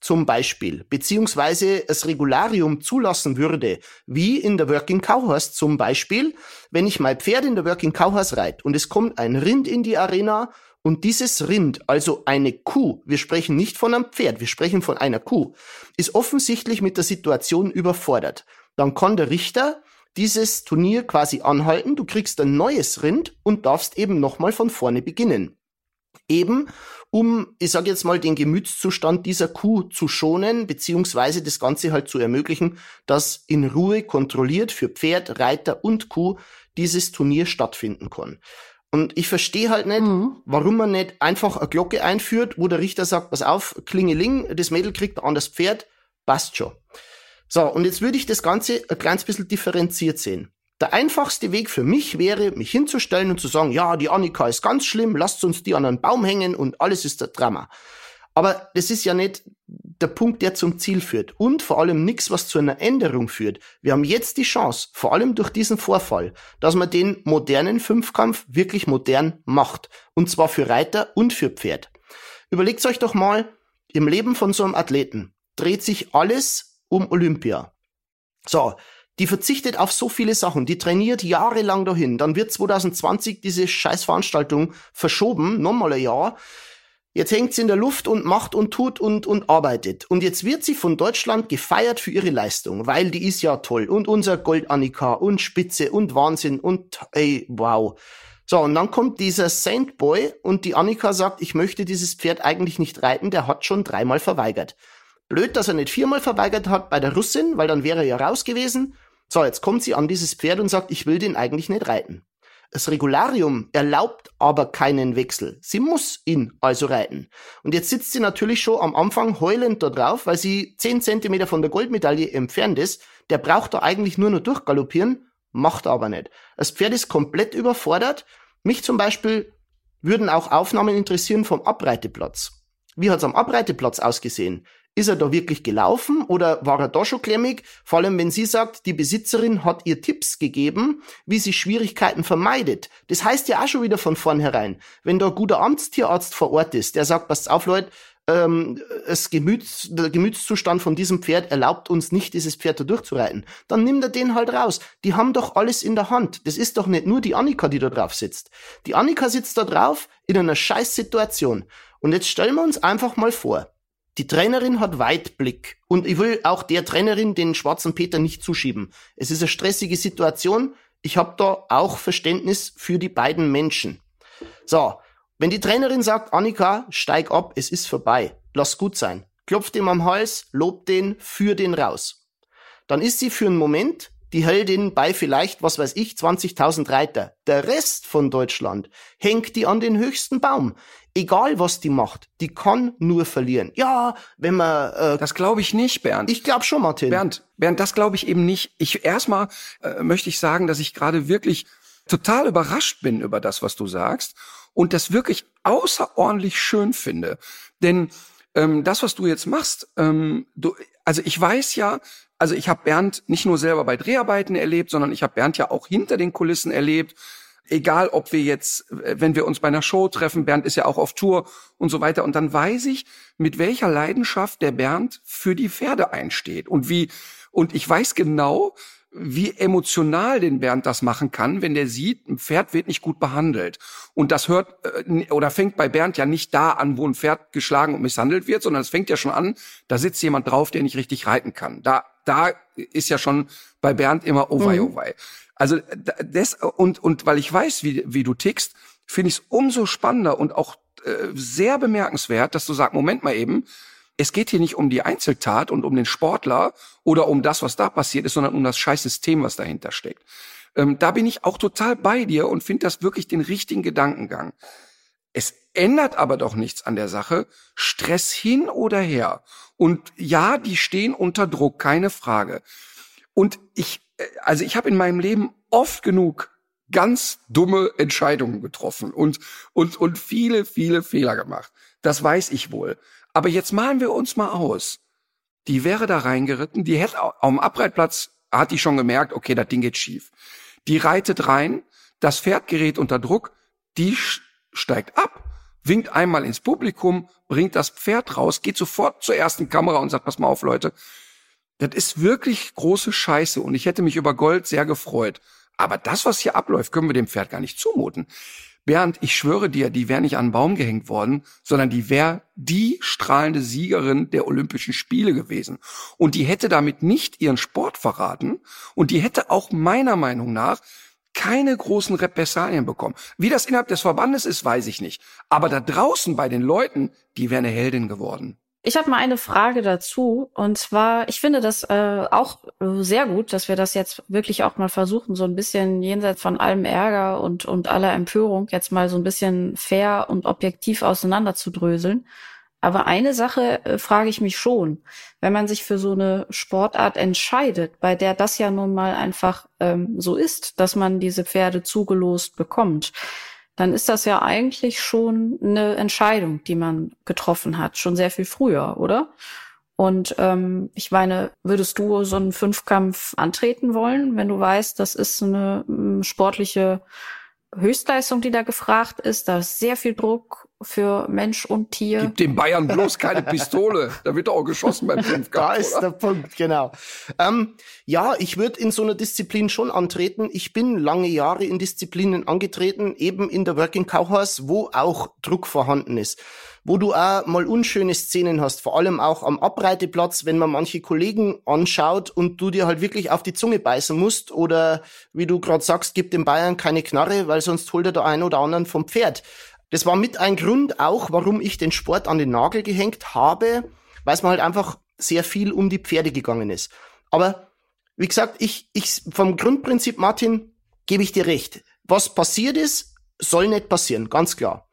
zum Beispiel, beziehungsweise das Regularium zulassen würde, wie in der Working Cowhorse zum Beispiel, wenn ich mein Pferd in der Working Cowhorse reite und es kommt ein Rind in die Arena und dieses Rind, also eine Kuh, wir sprechen nicht von einem Pferd, wir sprechen von einer Kuh, ist offensichtlich mit der Situation überfordert. Dann kann der Richter dieses Turnier quasi anhalten, du kriegst ein neues Rind und darfst eben nochmal von vorne beginnen. Eben um, ich sage jetzt mal, den Gemütszustand dieser Kuh zu schonen, beziehungsweise das Ganze halt zu ermöglichen, dass in Ruhe kontrolliert für Pferd, Reiter und Kuh dieses Turnier stattfinden kann. Und ich verstehe halt nicht, mhm. warum man nicht einfach eine Glocke einführt, wo der Richter sagt, pass auf, Klingeling, das Mädel kriegt ein anderes Pferd, passt schon. So, und jetzt würde ich das Ganze ein kleines bisschen differenziert sehen. Der einfachste Weg für mich wäre, mich hinzustellen und zu sagen, ja, die Annika ist ganz schlimm, lasst uns die an einen Baum hängen und alles ist der Drama. Aber das ist ja nicht der Punkt, der zum Ziel führt. Und vor allem nichts, was zu einer Änderung führt. Wir haben jetzt die Chance, vor allem durch diesen Vorfall, dass man den modernen Fünfkampf wirklich modern macht. Und zwar für Reiter und für Pferd. Überlegt euch doch mal, im Leben von so einem Athleten dreht sich alles um Olympia. So, die verzichtet auf so viele Sachen, die trainiert jahrelang dahin. Dann wird 2020 diese Scheißveranstaltung verschoben, nochmal ein Jahr. Jetzt hängt sie in der Luft und macht und tut und, und arbeitet. Und jetzt wird sie von Deutschland gefeiert für ihre Leistung, weil die ist ja toll. Und unser Gold Annika und Spitze und Wahnsinn und ey, wow. So, und dann kommt dieser Saint Boy und die Annika sagt, ich möchte dieses Pferd eigentlich nicht reiten, der hat schon dreimal verweigert. Blöd, dass er nicht viermal verweigert hat bei der Russin, weil dann wäre er ja raus gewesen. So, jetzt kommt sie an dieses Pferd und sagt, ich will den eigentlich nicht reiten. Das Regularium erlaubt aber keinen Wechsel. Sie muss ihn also reiten. Und jetzt sitzt sie natürlich schon am Anfang heulend da drauf, weil sie zehn Zentimeter von der Goldmedaille entfernt ist. Der braucht da eigentlich nur noch durchgaloppieren, macht er aber nicht. Das Pferd ist komplett überfordert. Mich zum Beispiel würden auch Aufnahmen interessieren vom Abreiteplatz. Wie hat's am Abreiteplatz ausgesehen? Ist er da wirklich gelaufen oder war er da schon klemmig? Vor allem, wenn sie sagt, die Besitzerin hat ihr Tipps gegeben, wie sie Schwierigkeiten vermeidet. Das heißt ja auch schon wieder von vornherein, wenn da ein guter Amtstierarzt vor Ort ist, der sagt, passt auf, Leute, ähm, das Gemüts, der Gemütszustand von diesem Pferd erlaubt uns nicht, dieses Pferd da durchzureiten, dann nimmt er den halt raus. Die haben doch alles in der Hand. Das ist doch nicht nur die Annika, die da drauf sitzt. Die Annika sitzt da drauf in einer Scheißsituation. Und jetzt stellen wir uns einfach mal vor, die Trainerin hat Weitblick und ich will auch der Trainerin den schwarzen Peter nicht zuschieben. Es ist eine stressige Situation. Ich habe da auch Verständnis für die beiden Menschen. So, wenn die Trainerin sagt, Annika, steig ab, es ist vorbei, lass gut sein, klopft ihm am Hals, lobt den, führ den raus. Dann ist sie für einen Moment die Heldin bei vielleicht, was weiß ich, 20.000 Reiter. Der Rest von Deutschland hängt die an den höchsten Baum. Egal was die macht, die kann nur verlieren. Ja, wenn man. Äh, das glaube ich nicht, Bernd. Ich glaube schon, Martin. Bernd, Bernd, das glaube ich eben nicht. Ich erstmal äh, möchte ich sagen, dass ich gerade wirklich total überrascht bin über das, was du sagst und das wirklich außerordentlich schön finde. Denn ähm, das, was du jetzt machst, ähm, du, also ich weiß ja, also ich habe Bernd nicht nur selber bei Dreharbeiten erlebt, sondern ich habe Bernd ja auch hinter den Kulissen erlebt. Egal, ob wir jetzt, wenn wir uns bei einer Show treffen, Bernd ist ja auch auf Tour und so weiter. Und dann weiß ich, mit welcher Leidenschaft der Bernd für die Pferde einsteht und wie, und ich weiß genau, wie emotional den Bernd das machen kann, wenn der sieht, ein Pferd wird nicht gut behandelt. Und das hört äh, oder fängt bei Bernd ja nicht da an, wo ein Pferd geschlagen und misshandelt wird, sondern es fängt ja schon an, da sitzt jemand drauf, der nicht richtig reiten kann. Da, da ist ja schon bei Bernd immer oh wei, mhm. oh wei. Also das und und weil ich weiß, wie wie du tickst, finde ich es umso spannender und auch äh, sehr bemerkenswert, dass du sagst, Moment mal eben, es geht hier nicht um die Einzeltat und um den Sportler oder um das, was da passiert ist, sondern um das scheiß System, was dahinter steckt. Ähm, da bin ich auch total bei dir und finde das wirklich den richtigen Gedankengang. Ändert aber doch nichts an der Sache. Stress hin oder her. Und ja, die stehen unter Druck, keine Frage. Und ich, äh, also ich habe in meinem Leben oft genug ganz dumme Entscheidungen getroffen und, und, und viele, viele Fehler gemacht. Das weiß ich wohl. Aber jetzt malen wir uns mal aus. Die wäre da reingeritten, die hätte am Abreitplatz, hat die schon gemerkt, okay, das Ding geht schief. Die reitet rein, das Pferd gerät unter Druck, die steigt ab, winkt einmal ins Publikum, bringt das Pferd raus, geht sofort zur ersten Kamera und sagt, pass mal auf, Leute, das ist wirklich große Scheiße und ich hätte mich über Gold sehr gefreut. Aber das, was hier abläuft, können wir dem Pferd gar nicht zumuten. Bernd, ich schwöre dir, die wäre nicht an einen Baum gehängt worden, sondern die wäre die strahlende Siegerin der Olympischen Spiele gewesen. Und die hätte damit nicht ihren Sport verraten und die hätte auch meiner Meinung nach keine großen Repressalien bekommen. Wie das innerhalb des Verbandes ist, weiß ich nicht. Aber da draußen bei den Leuten, die wäre eine Heldin geworden. Ich habe mal eine Frage dazu. Und zwar, ich finde das äh, auch äh, sehr gut, dass wir das jetzt wirklich auch mal versuchen, so ein bisschen jenseits von allem Ärger und, und aller Empörung jetzt mal so ein bisschen fair und objektiv auseinanderzudröseln. Aber eine Sache äh, frage ich mich schon, wenn man sich für so eine Sportart entscheidet, bei der das ja nun mal einfach ähm, so ist, dass man diese Pferde zugelost bekommt dann ist das ja eigentlich schon eine Entscheidung, die man getroffen hat, schon sehr viel früher, oder? Und ähm, ich meine, würdest du so einen Fünfkampf antreten wollen, wenn du weißt, das ist eine ähm, sportliche Höchstleistung, die da gefragt ist. Da ist sehr viel Druck für Mensch und Tier. Gib dem Bayern bloß keine Pistole. <laughs> da wird auch geschossen beim Fünfkampf. Da ist oder? der Punkt, genau. Ähm, ja, ich würde in so einer Disziplin schon antreten. Ich bin lange Jahre in Disziplinen angetreten, eben in der Working Cow Horse, wo auch Druck vorhanden ist wo du auch mal unschöne Szenen hast, vor allem auch am Abreiteplatz, wenn man manche Kollegen anschaut und du dir halt wirklich auf die Zunge beißen musst oder wie du gerade sagst, gib den Bayern keine Knarre, weil sonst holt er der einen oder anderen vom Pferd. Das war mit ein Grund auch, warum ich den Sport an den Nagel gehängt habe, weil es mir halt einfach sehr viel um die Pferde gegangen ist. Aber Wie gesagt, ich, ich vom Grundprinzip, Martin, gebe ich dir recht. Was passiert ist, soll nicht passieren, ganz klar.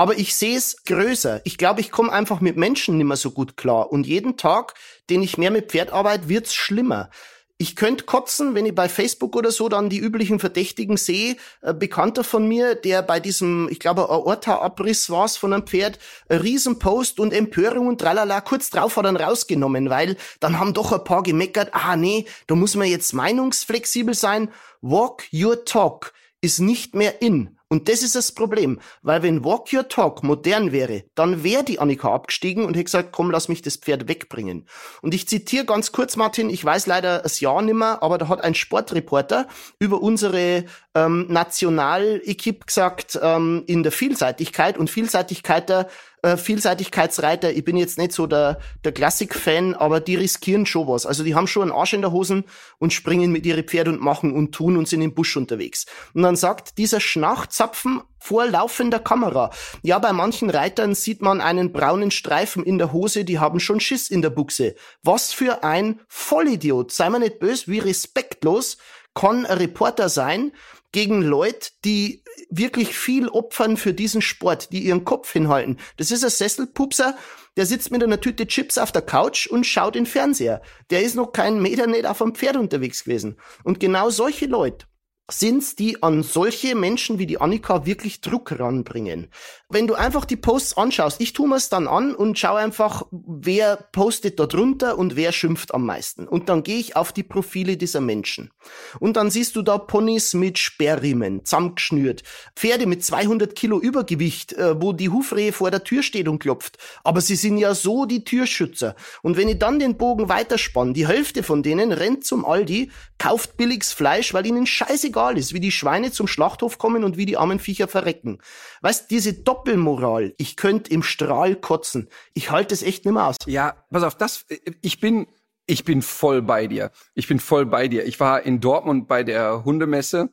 Aber ich sehe es größer. Ich glaube, ich komme einfach mit Menschen nicht mehr so gut klar. Und jeden Tag, den ich mehr mit Pferd arbeite, wird's schlimmer. Ich könnte kotzen, wenn ich bei Facebook oder so dann die üblichen Verdächtigen sehe. Bekannter von mir, der bei diesem, ich glaube, Aorta-Abriss war es von einem Pferd, ein Riesenpost und Empörung und tralala, kurz drauf hat er rausgenommen, weil dann haben doch ein paar gemeckert, ah nee, da muss man jetzt meinungsflexibel sein. Walk your talk ist nicht mehr in. Und das ist das Problem, weil wenn Walk Your Talk modern wäre, dann wäre die Annika abgestiegen und hätte gesagt, komm, lass mich das Pferd wegbringen. Und ich zitiere ganz kurz, Martin, ich weiß leider das Jahr nimmer, aber da hat ein Sportreporter über unsere ähm, Nationalequipe gesagt, ähm, in der Vielseitigkeit und Vielseitigkeit der äh, Vielseitigkeitsreiter, ich bin jetzt nicht so der, der Klassik-Fan, aber die riskieren schon was. Also die haben schon einen Arsch in der Hosen und springen mit ihre Pferde und machen und tun und sind im Busch unterwegs. Und dann sagt dieser Schnachzapfen vor laufender Kamera. Ja, bei manchen Reitern sieht man einen braunen Streifen in der Hose, die haben schon Schiss in der Buchse. Was für ein Vollidiot. Sei mal nicht böse, wie respektlos kann ein Reporter sein, gegen Leute, die wirklich viel opfern für diesen Sport, die ihren Kopf hinhalten. Das ist ein Sesselpupser, der sitzt mit einer Tüte Chips auf der Couch und schaut in Fernseher. Der ist noch keinen Meter nicht auf einem Pferd unterwegs gewesen. Und genau solche Leute sind's, die an solche Menschen wie die Annika wirklich Druck ranbringen. Wenn du einfach die Posts anschaust, ich tu mir's dann an und schau einfach, wer postet da drunter und wer schimpft am meisten. Und dann gehe ich auf die Profile dieser Menschen. Und dann siehst du da Ponys mit Sperrriemen, zusammengeschnürt, Pferde mit 200 Kilo Übergewicht, äh, wo die Hufrehe vor der Tür steht und klopft. Aber sie sind ja so die Türschützer. Und wenn ich dann den Bogen weiterspann, die Hälfte von denen rennt zum Aldi, kauft billiges Fleisch, weil ihnen scheißegal ist, wie die Schweine zum Schlachthof kommen und wie die armen Viecher verrecken. Weißt, diese Doppelmoral, ich könnte im Strahl kotzen. Ich halte es echt nicht mehr aus. Ja, pass auf, das, ich bin, ich bin voll bei dir. Ich bin voll bei dir. Ich war in Dortmund bei der Hundemesse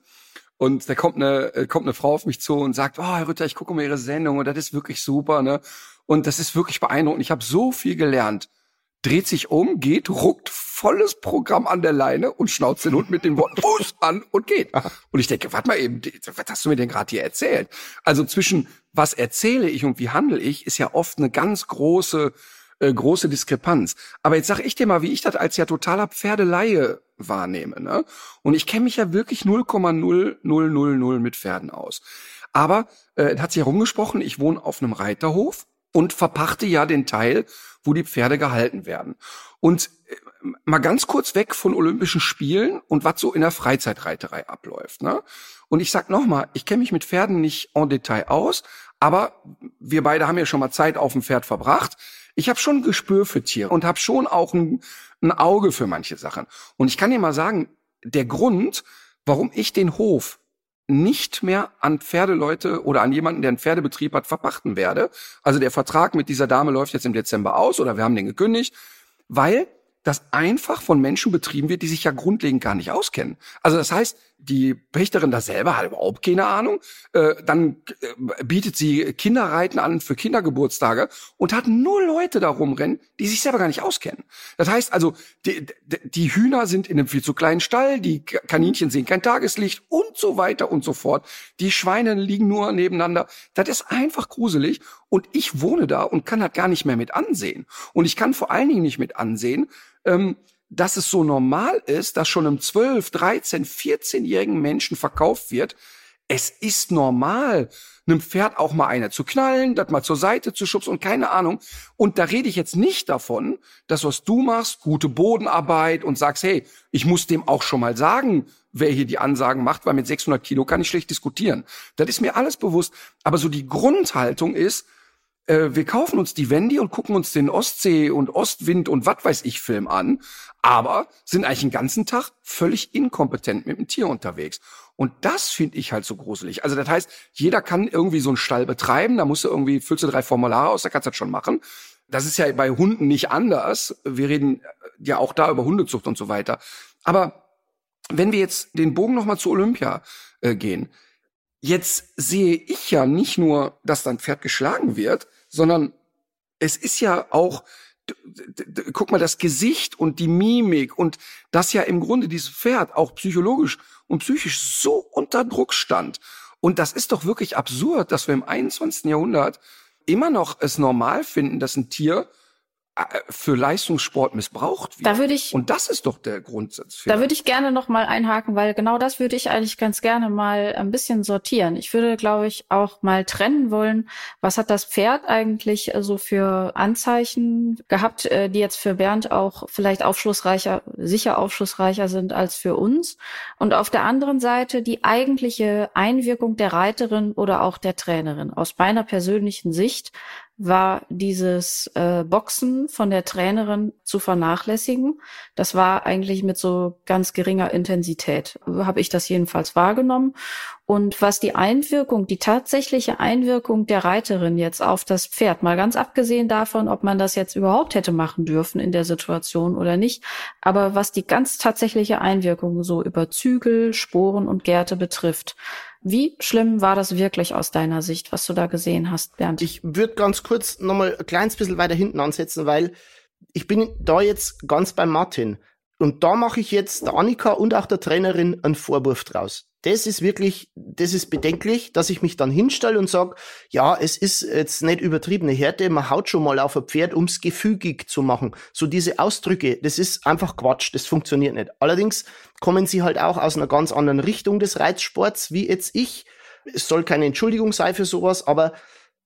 und da kommt eine, kommt eine Frau auf mich zu und sagt, oh, Herr Rütter, ich gucke mal Ihre Sendung und das ist wirklich super, ne? Und das ist wirklich beeindruckend. Ich habe so viel gelernt dreht sich um, geht, ruckt volles Programm an der Leine und schnauzt den Hund mit dem Wort Fuß an und geht. Und ich denke, warte mal eben, was hast du mir denn gerade hier erzählt? Also zwischen was erzähle ich und wie handle ich, ist ja oft eine ganz große äh, große Diskrepanz. Aber jetzt sag ich dir mal, wie ich das als ja totaler Pferdeleihe wahrnehme. Ne? Und ich kenne mich ja wirklich 0,0000 mit Pferden aus. Aber äh, hat sich herumgesprochen, ich wohne auf einem Reiterhof und verpachte ja den Teil, wo die Pferde gehalten werden. Und äh, mal ganz kurz weg von Olympischen Spielen und was so in der Freizeitreiterei abläuft. Ne? Und ich sag nochmal, ich kenne mich mit Pferden nicht en Detail aus, aber wir beide haben ja schon mal Zeit auf dem Pferd verbracht. Ich habe schon ein Gespür für Tiere und habe schon auch ein, ein Auge für manche Sachen. Und ich kann dir mal sagen, der Grund, warum ich den Hof nicht mehr an Pferdeleute oder an jemanden, der einen Pferdebetrieb hat, verpachten werde. Also der Vertrag mit dieser Dame läuft jetzt im Dezember aus oder wir haben den gekündigt, weil das einfach von Menschen betrieben wird, die sich ja grundlegend gar nicht auskennen. Also das heißt, die Pächterin da selber hat überhaupt keine Ahnung. Äh, dann äh, bietet sie Kinderreiten an für Kindergeburtstage und hat nur Leute da rumrennen, die sich selber gar nicht auskennen. Das heißt also, die, die Hühner sind in einem viel zu kleinen Stall, die Kaninchen sehen kein Tageslicht und so weiter und so fort. Die Schweine liegen nur nebeneinander. Das ist einfach gruselig und ich wohne da und kann das gar nicht mehr mit ansehen. Und ich kann vor allen Dingen nicht mit ansehen, ähm, dass es so normal ist, dass schon einem 12, 13, 14-jährigen Menschen verkauft wird. Es ist normal, einem Pferd auch mal eine zu knallen, das mal zur Seite zu schubsen und keine Ahnung. Und da rede ich jetzt nicht davon, dass was du machst, gute Bodenarbeit und sagst, hey, ich muss dem auch schon mal sagen, wer hier die Ansagen macht, weil mit 600 Kilo kann ich schlecht diskutieren. Das ist mir alles bewusst. Aber so die Grundhaltung ist, äh, wir kaufen uns die Wendy und gucken uns den Ostsee und Ostwind und was weiß ich Film an, aber sind eigentlich den ganzen Tag völlig inkompetent mit dem Tier unterwegs. Und das finde ich halt so gruselig. Also das heißt, jeder kann irgendwie so einen Stall betreiben, da musst du irgendwie, füllst du drei Formulare aus, da kannst du das schon machen. Das ist ja bei Hunden nicht anders. Wir reden ja auch da über Hundezucht und so weiter. Aber wenn wir jetzt den Bogen nochmal zu Olympia äh, gehen, jetzt sehe ich ja nicht nur, dass dein Pferd geschlagen wird, sondern es ist ja auch guck mal, das Gesicht und die Mimik und das ja im Grunde dieses Pferd auch psychologisch und psychisch so unter Druck stand. Und das ist doch wirklich absurd, dass wir im 21. Jahrhundert immer noch es normal finden, dass ein Tier für Leistungssport missbraucht wird. Da würde ich, und das ist doch der Grundsatz. Da würde ich gerne noch mal einhaken, weil genau das würde ich eigentlich ganz gerne mal ein bisschen sortieren. Ich würde, glaube ich, auch mal trennen wollen, was hat das Pferd eigentlich so für Anzeichen gehabt, äh, die jetzt für Bernd auch vielleicht aufschlussreicher, sicher aufschlussreicher sind als für uns. Und auf der anderen Seite die eigentliche Einwirkung der Reiterin oder auch der Trainerin. Aus meiner persönlichen Sicht war dieses äh, Boxen von der Trainerin zu vernachlässigen. Das war eigentlich mit so ganz geringer Intensität, habe ich das jedenfalls wahrgenommen. Und was die Einwirkung, die tatsächliche Einwirkung der Reiterin jetzt auf das Pferd, mal ganz abgesehen davon, ob man das jetzt überhaupt hätte machen dürfen in der Situation oder nicht, aber was die ganz tatsächliche Einwirkung so über Zügel, Sporen und Gärte betrifft, wie schlimm war das wirklich aus deiner Sicht, was du da gesehen hast, Bernd? Ich würde ganz kurz nochmal ein kleines bisschen weiter hinten ansetzen, weil ich bin da jetzt ganz beim Martin. Und da mache ich jetzt der Annika und auch der Trainerin einen Vorwurf draus das ist wirklich, das ist bedenklich, dass ich mich dann hinstelle und sage, ja, es ist jetzt nicht übertriebene Härte, man haut schon mal auf ein Pferd, ums gefügig zu machen. So diese Ausdrücke, das ist einfach Quatsch, das funktioniert nicht. Allerdings kommen sie halt auch aus einer ganz anderen Richtung des Reitsports, wie jetzt ich. Es soll keine Entschuldigung sein für sowas, aber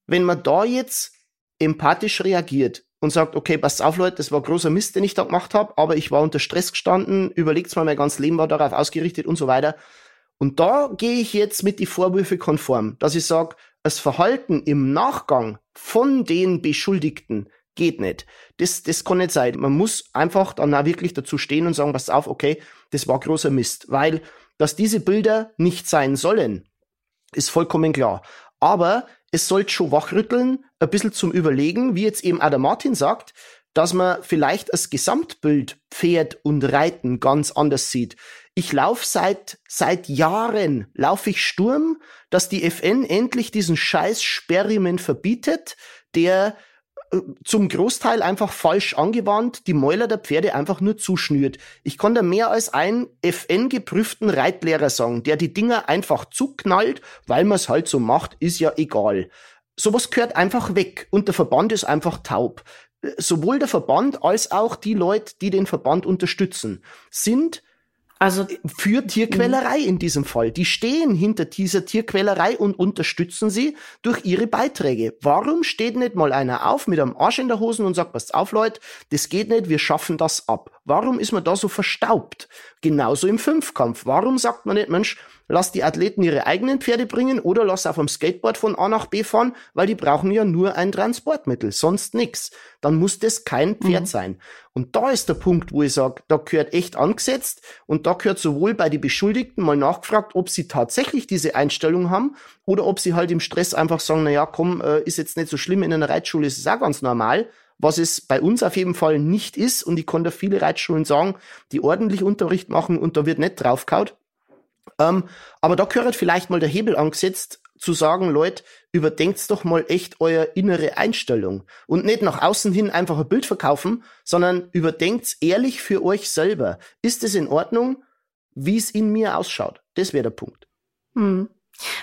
wenn man da jetzt empathisch reagiert und sagt, okay, passt auf, Leute, das war großer Mist, den ich da gemacht habe, aber ich war unter Stress gestanden, überlegt's mal, mein ganzes Leben war darauf ausgerichtet und so weiter, und da gehe ich jetzt mit die Vorwürfe konform, dass ich sage, das Verhalten im Nachgang von den Beschuldigten geht nicht. Das, das kann nicht sein. Man muss einfach dann auch wirklich dazu stehen und sagen, pass auf, okay, das war großer Mist. Weil, dass diese Bilder nicht sein sollen, ist vollkommen klar. Aber es sollte schon wachrütteln, ein bisschen zum Überlegen, wie jetzt eben der Martin sagt, dass man vielleicht das Gesamtbild Pferd und Reiten ganz anders sieht. Ich laufe seit, seit Jahren, laufe ich Sturm, dass die FN endlich diesen scheiß Sperrriemen verbietet, der zum Großteil einfach falsch angewandt, die Mäuler der Pferde einfach nur zuschnürt. Ich kann da mehr als einen FN-geprüften Reitlehrer sagen, der die Dinger einfach zuknallt, weil man es halt so macht, ist ja egal. Sowas gehört einfach weg und der Verband ist einfach taub. Äh, sowohl der Verband als auch die Leute, die den Verband unterstützen, sind also für Tierquälerei in diesem Fall. Die stehen hinter dieser Tierquälerei und unterstützen sie durch ihre Beiträge. Warum steht nicht mal einer auf mit einem Arsch in der Hosen und sagt, passt auf, Leute, das geht nicht, wir schaffen das ab. Warum ist man da so verstaubt? Genauso im Fünfkampf. Warum sagt man nicht, Mensch, lass die Athleten ihre eigenen Pferde bringen oder lass auf dem Skateboard von A nach B fahren, weil die brauchen ja nur ein Transportmittel, sonst nix. Dann muss das kein Pferd mhm. sein. Und da ist der Punkt, wo ich sage, da gehört echt angesetzt und da gehört sowohl bei den Beschuldigten mal nachgefragt, ob sie tatsächlich diese Einstellung haben oder ob sie halt im Stress einfach sagen, na ja, komm, äh, ist jetzt nicht so schlimm, in einer Reitschule ist es auch ganz normal was es bei uns auf jeden Fall nicht ist. Und ich kann da viele Reitschulen sagen, die ordentlich Unterricht machen und da wird nicht draufgehaut. Ähm, aber da gehört vielleicht mal der Hebel angesetzt, zu sagen, Leute, überdenkt doch mal echt eure innere Einstellung und nicht nach außen hin einfach ein Bild verkaufen, sondern überdenkt ehrlich für euch selber. Ist es in Ordnung, wie es in mir ausschaut? Das wäre der Punkt. Hm.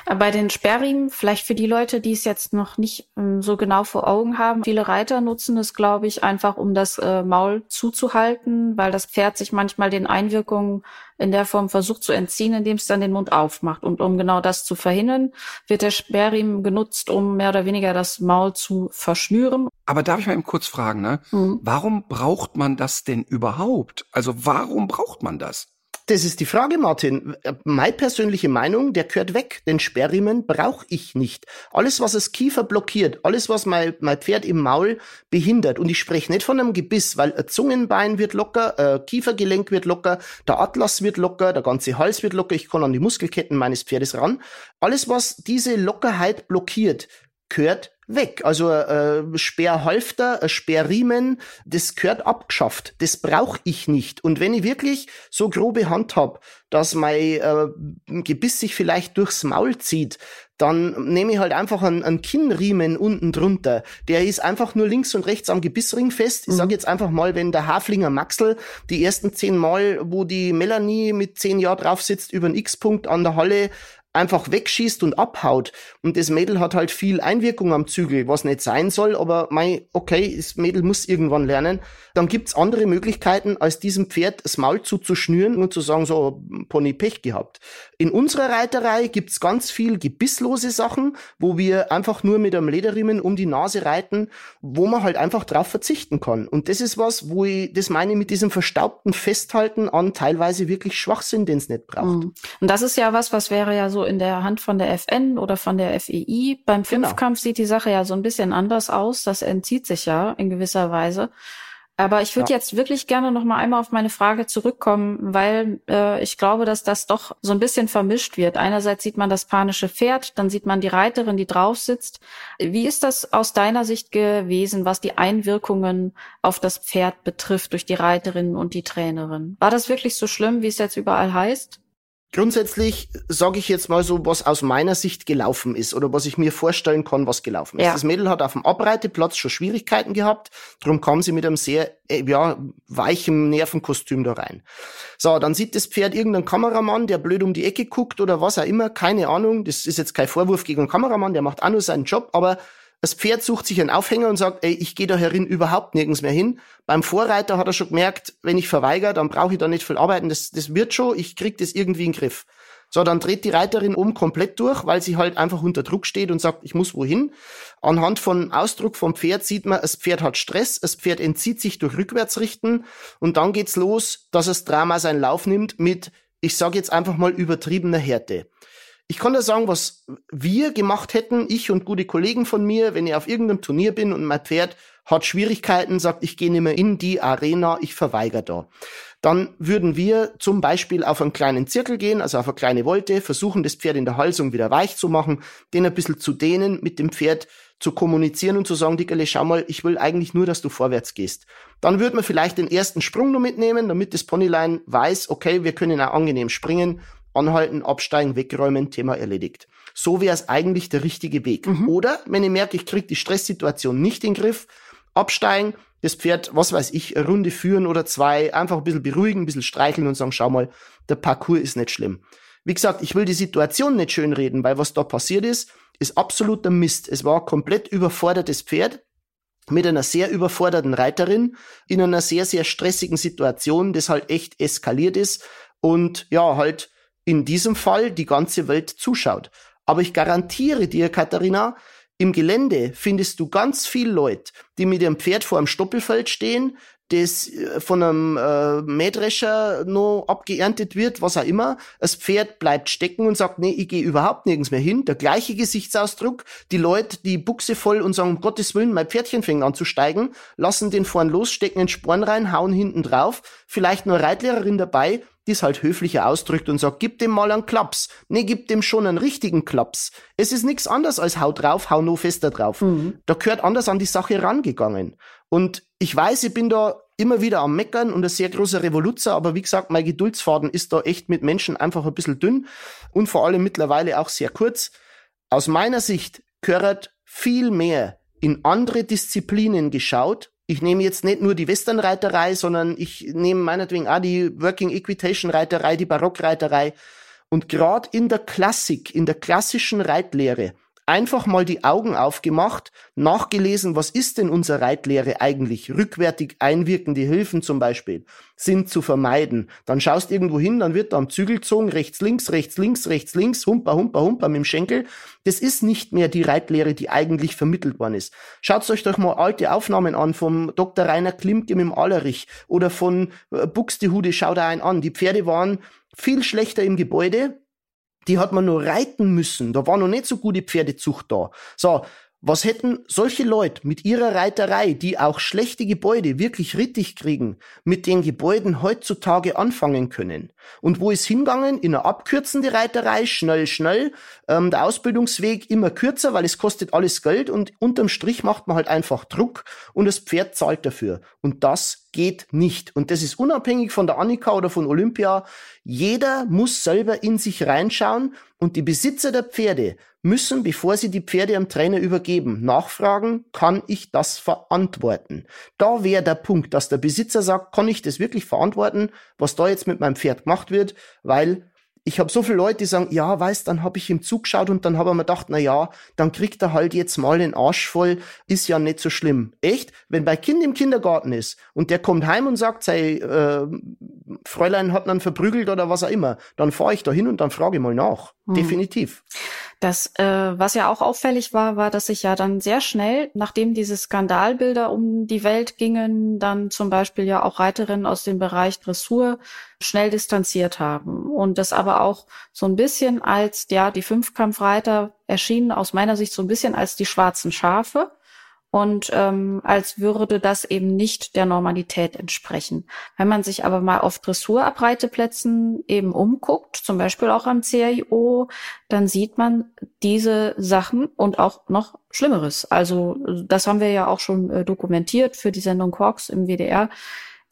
Bei den Sperrriemen, vielleicht für die Leute, die es jetzt noch nicht ähm, so genau vor Augen haben, viele Reiter nutzen es, glaube ich, einfach um das äh, Maul zuzuhalten, weil das Pferd sich manchmal den Einwirkungen in der Form versucht zu entziehen, indem es dann den Mund aufmacht. Und um genau das zu verhindern, wird der Sperrriemen genutzt, um mehr oder weniger das Maul zu verschnüren. Aber darf ich mal eben kurz fragen, ne? Mhm. Warum braucht man das denn überhaupt? Also warum braucht man das? Das ist die Frage, Martin. Meine persönliche Meinung, der gehört weg. Den Sperrriemen brauche ich nicht. Alles, was das Kiefer blockiert, alles, was mein, mein Pferd im Maul behindert, und ich spreche nicht von einem Gebiss, weil ein Zungenbein wird locker, ein Kiefergelenk wird locker, der Atlas wird locker, der ganze Hals wird locker, ich kann an die Muskelketten meines Pferdes ran. Alles, was diese Lockerheit blockiert, gehört weg. Also äh, Sperrhalfter, ein Sperrriemen, das gehört abgeschafft. Das brauche ich nicht. Und wenn ich wirklich so grobe Hand hab, dass mein äh, Gebiss sich vielleicht durchs Maul zieht, dann nehme ich halt einfach einen, einen Kinnriemen unten drunter. Der ist einfach nur links und rechts am Gebissring fest. Ich mhm. sage jetzt einfach mal, wenn der Haflinger Maxel die ersten zehn Mal, wo die Melanie mit zehn Jahren drauf sitzt, über einen X-Punkt an der Halle einfach wegschießt und abhaut. Und das Mädel hat halt viel Einwirkung am Zügel, was nicht sein soll, aber mein, okay, das Mädel muss irgendwann lernen. Dann gibt's andere Möglichkeiten, als diesem Pferd das Maul zuzuschnüren und zu sagen, so, Pony Pech gehabt. In unserer Reiterei gibt's ganz viel gebisslose Sachen, wo wir einfach nur mit einem Lederriemen um die Nase reiten, wo man halt einfach drauf verzichten kann. Und das ist was, wo ich das meine mit diesem verstaubten Festhalten an teilweise wirklich Schwachsinn, den es nicht braucht. Mhm. Und das ist ja was, was wäre ja so in der Hand von der FN oder von der FEI. Beim genau. Fünfkampf genau. sieht die Sache ja so ein bisschen anders aus. Das entzieht sich ja in gewisser Weise. Aber ich würde ja. jetzt wirklich gerne noch mal einmal auf meine Frage zurückkommen, weil äh, ich glaube, dass das doch so ein bisschen vermischt wird. Einerseits sieht man das panische Pferd, dann sieht man die Reiterin, die drauf sitzt. Wie ist das aus deiner Sicht gewesen, was die Einwirkungen auf das Pferd betrifft durch die Reiterin und die Trainerin? War das wirklich so schlimm, wie es jetzt überall heißt? Grundsätzlich sage ich jetzt mal so, was aus meiner Sicht gelaufen ist oder was ich mir vorstellen kann, was gelaufen ist. Ja. Das Mädel hat auf dem Abreiteplatz schon Schwierigkeiten gehabt, darum kam sie mit einem sehr äh, ja, weichen Nervenkostüm da rein. So, dann sieht das Pferd irgendein Kameramann, der blöd um die Ecke guckt oder was auch immer, keine Ahnung. Das ist jetzt kein Vorwurf gegen einen Kameramann, der macht auch nur seinen Job, aber das Pferd sucht sich einen Aufhänger und sagt, ey, ich gehe da herin überhaupt nirgends mehr hin. Beim Vorreiter hat er schon gemerkt, wenn ich verweigere, dann brauche ich da nicht viel arbeiten. Das, das wird schon, ich krieg das irgendwie in den Griff. So, dann dreht die Reiterin um komplett durch, weil sie halt einfach unter Druck steht und sagt, ich muss wohin. Anhand von Ausdruck vom Pferd sieht man, das Pferd hat Stress, das Pferd entzieht sich durch Rückwärtsrichten und dann geht's los, dass das Drama seinen Lauf nimmt mit, ich sage jetzt einfach mal übertriebener Härte. Ich kann da sagen, was wir gemacht hätten, ich und gute Kollegen von mir, wenn ich auf irgendeinem Turnier bin und mein Pferd hat Schwierigkeiten, sagt, ich gehe nicht mehr in die Arena, ich verweigere da. Dann würden wir zum Beispiel auf einen kleinen Zirkel gehen, also auf eine kleine Wolte, versuchen, das Pferd in der Halsung wieder weich zu machen, den ein bisschen zu dehnen, mit dem Pferd zu kommunizieren und zu sagen, Dickerle, schau mal, ich will eigentlich nur, dass du vorwärts gehst. Dann würde man vielleicht den ersten Sprung noch mitnehmen, damit das Ponyline weiß, okay, wir können auch angenehm springen anhalten, absteigen, wegräumen, Thema erledigt. So wäre es eigentlich der richtige Weg. Mhm. Oder wenn ich merke, ich kriege die Stresssituation nicht in den Griff, absteigen, das Pferd, was weiß ich, eine Runde führen oder zwei, einfach ein bisschen beruhigen, ein bisschen streicheln und sagen, schau mal, der Parcours ist nicht schlimm. Wie gesagt, ich will die Situation nicht schönreden, weil was da passiert ist, ist absoluter Mist. Es war komplett überfordertes Pferd mit einer sehr überforderten Reiterin in einer sehr, sehr stressigen Situation, das halt echt eskaliert ist und ja, halt in diesem Fall die ganze Welt zuschaut. Aber ich garantiere dir, Katharina, im Gelände findest du ganz viel Leute, die mit ihrem Pferd vor einem Stoppelfeld stehen, das äh, von einem äh, Mähdrescher noch abgeerntet wird, was auch immer. Das Pferd bleibt stecken und sagt, nee, ich gehe überhaupt nirgends mehr hin. Der gleiche Gesichtsausdruck. Die Leute, die Buchse voll und sagen, um Gottes Willen, mein Pferdchen fängt an zu steigen, lassen den vorn los, stecken den Sporn rein, hauen hinten drauf. Vielleicht nur Reitlehrerin dabei, die es halt höflicher ausdrückt und sagt, gib dem mal einen Klaps. Nee, gib dem schon einen richtigen Klaps. Es ist nichts anderes als hau drauf, hau nur fester drauf. Mhm. Da gehört anders an die Sache rangegangen. Und ich weiß, ich bin da immer wieder am Meckern und ein sehr großer Revoluzer, aber wie gesagt, mein Geduldsfaden ist da echt mit Menschen einfach ein bisschen dünn und vor allem mittlerweile auch sehr kurz. Aus meiner Sicht gehört viel mehr in andere Disziplinen geschaut. Ich nehme jetzt nicht nur die Westernreiterei, sondern ich nehme meinetwegen auch die Working Equitation Reiterei, die Barockreiterei. Und gerade in der Klassik, in der klassischen Reitlehre, einfach mal die Augen aufgemacht, nachgelesen, was ist denn unsere Reitlehre eigentlich? Rückwärtig einwirkende Hilfen zum Beispiel sind zu vermeiden. Dann schaust irgendwo hin, dann wird da am Zügel gezogen, rechts, links, rechts, links, rechts, links, humper, humper, humper mit dem Schenkel. Das ist nicht mehr die Reitlehre, die eigentlich vermittelt worden ist. Schaut euch doch mal alte Aufnahmen an vom Dr. Rainer Klimke mit dem Allerich oder von äh, Buxtehude, schaut da einen an. Die Pferde waren viel schlechter im Gebäude, die hat man nur reiten müssen. Da war noch nicht so gute Pferdezucht da. So, was hätten solche Leute mit ihrer Reiterei, die auch schlechte Gebäude wirklich rittig kriegen, mit den Gebäuden heutzutage anfangen können? Und wo ist hingegangen? In eine abkürzende Reiterei, schnell, schnell. Ähm, der Ausbildungsweg immer kürzer, weil es kostet alles Geld und unterm Strich macht man halt einfach Druck und das Pferd zahlt dafür. Und das geht nicht. Und das ist unabhängig von der Annika oder von Olympia. Jeder muss selber in sich reinschauen und die Besitzer der Pferde müssen, bevor sie die Pferde am Trainer übergeben, nachfragen, kann ich das verantworten? Da wäre der Punkt, dass der Besitzer sagt, kann ich das wirklich verantworten, was da jetzt mit meinem Pferd gemacht wird, weil ich habe so viele Leute, die sagen, ja, weißt, dann habe ich ihm zugeschaut und dann habe ich mir gedacht, na ja, dann kriegt er halt jetzt mal den Arsch voll, ist ja nicht so schlimm. Echt? Wenn bei Kind im Kindergarten ist und der kommt heim und sagt, sei äh, Fräulein hat dann verprügelt oder was auch immer, dann fahre ich da hin und dann frage ich mal nach. Hm. Definitiv. Das, äh, was ja auch auffällig war, war, dass sich ja dann sehr schnell, nachdem diese Skandalbilder um die Welt gingen, dann zum Beispiel ja auch Reiterinnen aus dem Bereich Dressur schnell distanziert haben. Und das aber auch so ein bisschen als, ja, die Fünfkampfreiter erschienen aus meiner Sicht so ein bisschen als die schwarzen Schafe und ähm, als würde das eben nicht der Normalität entsprechen. Wenn man sich aber mal auf Dressurabreiteplätzen eben umguckt, zum Beispiel auch am CIO, dann sieht man diese Sachen und auch noch Schlimmeres. Also das haben wir ja auch schon äh, dokumentiert für die Sendung Quarks im WDR.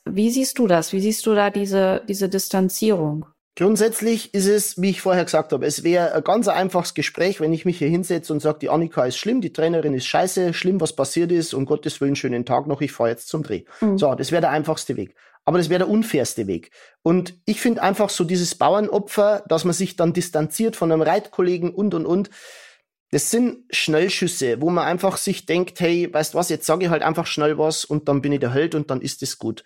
Wie siehst du das? Wie siehst du da diese, diese Distanzierung? Grundsätzlich ist es, wie ich vorher gesagt habe, es wäre ein ganz einfaches Gespräch, wenn ich mich hier hinsetze und sage, die Annika ist schlimm, die Trainerin ist scheiße, schlimm, was passiert ist, um Gottes Willen, schönen Tag noch, ich fahre jetzt zum Dreh. Mhm. So, das wäre der einfachste Weg. Aber das wäre der unfairste Weg. Und ich finde einfach so dieses Bauernopfer, dass man sich dann distanziert von einem Reitkollegen und, und, und, das sind Schnellschüsse, wo man einfach sich denkt, hey, weißt was, jetzt sage ich halt einfach schnell was und dann bin ich der Held und dann ist es gut.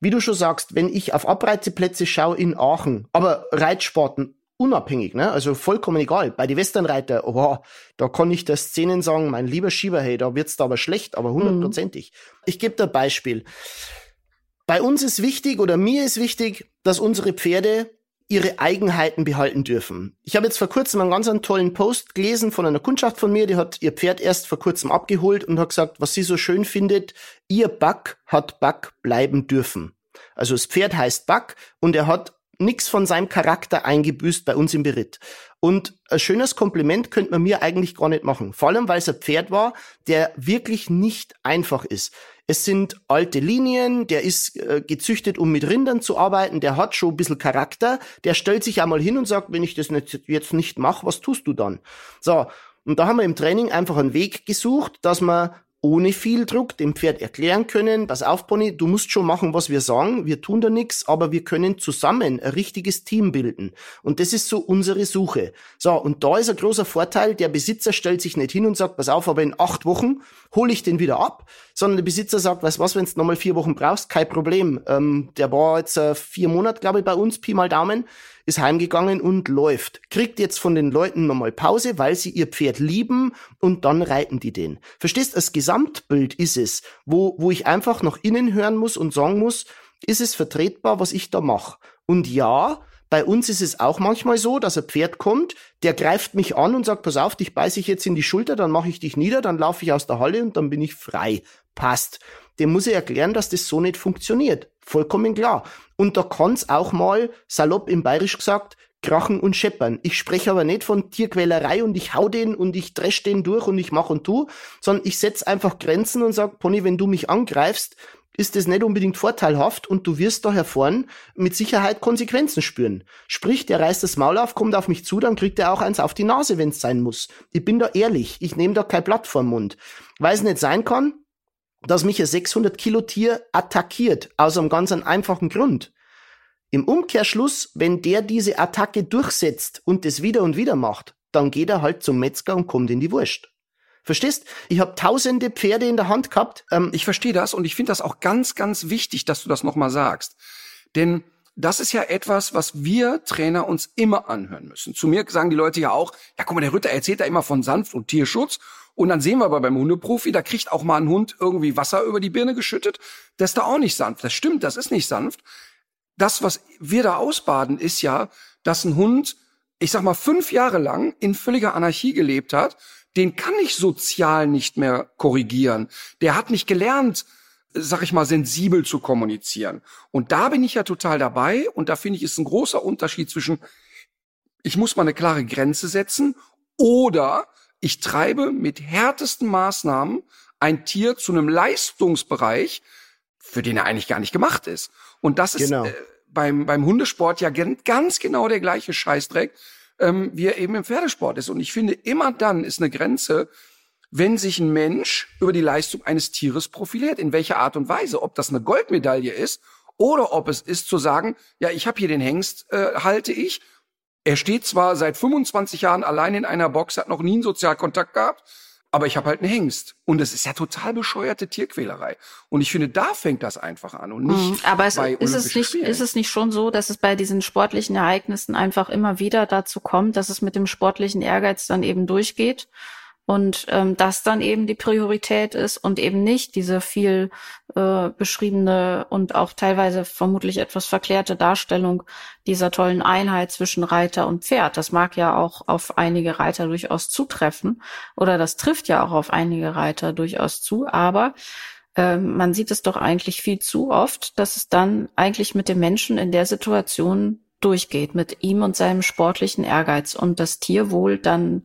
Wie du schon sagst, wenn ich auf Abreiteplätze schaue in Aachen, aber Reitsporten unabhängig, ne? Also vollkommen egal. Bei die Westernreiter, oh, da kann ich der Szenen sagen, mein lieber Schieber, hey, da wird's da aber schlecht, aber hundertprozentig. Mhm. Ich gebe dir ein Beispiel. Bei uns ist wichtig oder mir ist wichtig, dass unsere Pferde ihre Eigenheiten behalten dürfen. Ich habe jetzt vor kurzem einen ganz einen tollen Post gelesen von einer Kundschaft von mir, die hat ihr Pferd erst vor kurzem abgeholt und hat gesagt, was sie so schön findet, ihr Buck hat Buck bleiben dürfen. Also das Pferd heißt Buck und er hat nichts von seinem Charakter eingebüßt bei uns im Beritt. Und ein schönes Kompliment könnte man mir eigentlich gar nicht machen. Vor allem, weil es ein Pferd war, der wirklich nicht einfach ist. Es sind alte Linien, der ist äh, gezüchtet, um mit Rindern zu arbeiten, der hat schon ein bisschen Charakter, der stellt sich einmal hin und sagt, wenn ich das nicht, jetzt nicht mache, was tust du dann? So, und da haben wir im Training einfach einen Weg gesucht, dass man ohne viel Druck dem Pferd erklären können, pass auf, Pony, du musst schon machen, was wir sagen, wir tun da nichts, aber wir können zusammen ein richtiges Team bilden. Und das ist so unsere Suche. So, und da ist ein großer Vorteil, der Besitzer stellt sich nicht hin und sagt, pass auf, aber in acht Wochen hole ich den wieder ab, sondern der Besitzer sagt, weißt was, wenn du nochmal vier Wochen brauchst, kein Problem. Ähm, der war jetzt äh, vier Monate, glaube ich, bei uns, Pi mal Daumen ist heimgegangen und läuft. Kriegt jetzt von den Leuten nochmal Pause, weil sie ihr Pferd lieben und dann reiten die den. Verstehst? Das Gesamtbild ist es, wo, wo ich einfach nach innen hören muss und sagen muss, ist es vertretbar, was ich da mache? Und ja, bei uns ist es auch manchmal so, dass ein Pferd kommt, der greift mich an und sagt, pass auf, dich beiß ich jetzt in die Schulter, dann mache ich dich nieder, dann laufe ich aus der Halle und dann bin ich frei. Passt. Dem muss ich erklären, dass das so nicht funktioniert. Vollkommen klar. Und da kann's auch mal, salopp im Bayerisch gesagt, krachen und scheppern. Ich spreche aber nicht von Tierquälerei und ich hau den und ich dresch den durch und ich mach und tu, sondern ich setz einfach Grenzen und sag, Pony, wenn du mich angreifst, ist es nicht unbedingt vorteilhaft und du wirst daher vorn mit Sicherheit Konsequenzen spüren. Sprich, der reißt das Maul auf, kommt auf mich zu, dann kriegt er auch eins auf die Nase, wenn's sein muss. Ich bin da ehrlich, ich nehme da kein Blatt vorm Mund. Weil es nicht sein kann, dass mich ein 600 Kilo Tier attackiert, aus einem ganz einfachen Grund. Im Umkehrschluss, wenn der diese Attacke durchsetzt und das wieder und wieder macht, dann geht er halt zum Metzger und kommt in die Wurst. Verstehst? Ich habe tausende Pferde in der Hand gehabt. Ähm, ich verstehe das und ich finde das auch ganz, ganz wichtig, dass du das nochmal sagst. Denn das ist ja etwas, was wir Trainer uns immer anhören müssen. Zu mir sagen die Leute ja auch, ja guck mal, der Ritter erzählt da immer von Sanft und Tierschutz und dann sehen wir aber beim Hundeprofi, da kriegt auch mal ein Hund irgendwie Wasser über die Birne geschüttet. Das ist da auch nicht sanft. Das stimmt, das ist nicht sanft. Das, was wir da ausbaden, ist ja, dass ein Hund, ich sag mal, fünf Jahre lang in völliger Anarchie gelebt hat. Den kann ich sozial nicht mehr korrigieren. Der hat nicht gelernt, sag ich mal, sensibel zu kommunizieren. Und da bin ich ja total dabei und da finde ich, ist ein großer Unterschied zwischen, ich muss mal eine klare Grenze setzen oder ich treibe mit härtesten Maßnahmen ein Tier zu einem Leistungsbereich, für den er eigentlich gar nicht gemacht ist. Und das ist genau. äh, beim, beim Hundesport ja ganz genau der gleiche Scheißdreck, ähm, wie er eben im Pferdesport ist. Und ich finde, immer dann ist eine Grenze, wenn sich ein Mensch über die Leistung eines Tieres profiliert. In welcher Art und Weise? Ob das eine Goldmedaille ist oder ob es ist zu sagen, ja, ich habe hier den Hengst, äh, halte ich. Er steht zwar seit 25 Jahren allein in einer Box, hat noch nie einen Sozialkontakt gehabt, aber ich habe halt einen Hengst. Und es ist ja total bescheuerte Tierquälerei. Und ich finde, da fängt das einfach an und nicht. Mhm. Aber es, bei ist es nicht, Spielen. ist es nicht schon so, dass es bei diesen sportlichen Ereignissen einfach immer wieder dazu kommt, dass es mit dem sportlichen Ehrgeiz dann eben durchgeht? Und ähm, das dann eben die Priorität ist und eben nicht diese viel äh, beschriebene und auch teilweise vermutlich etwas verklärte Darstellung dieser tollen Einheit zwischen Reiter und Pferd. Das mag ja auch auf einige Reiter durchaus zutreffen oder das trifft ja auch auf einige Reiter durchaus zu, aber äh, man sieht es doch eigentlich viel zu oft, dass es dann eigentlich mit dem Menschen in der Situation durchgeht, mit ihm und seinem sportlichen Ehrgeiz und das Tierwohl dann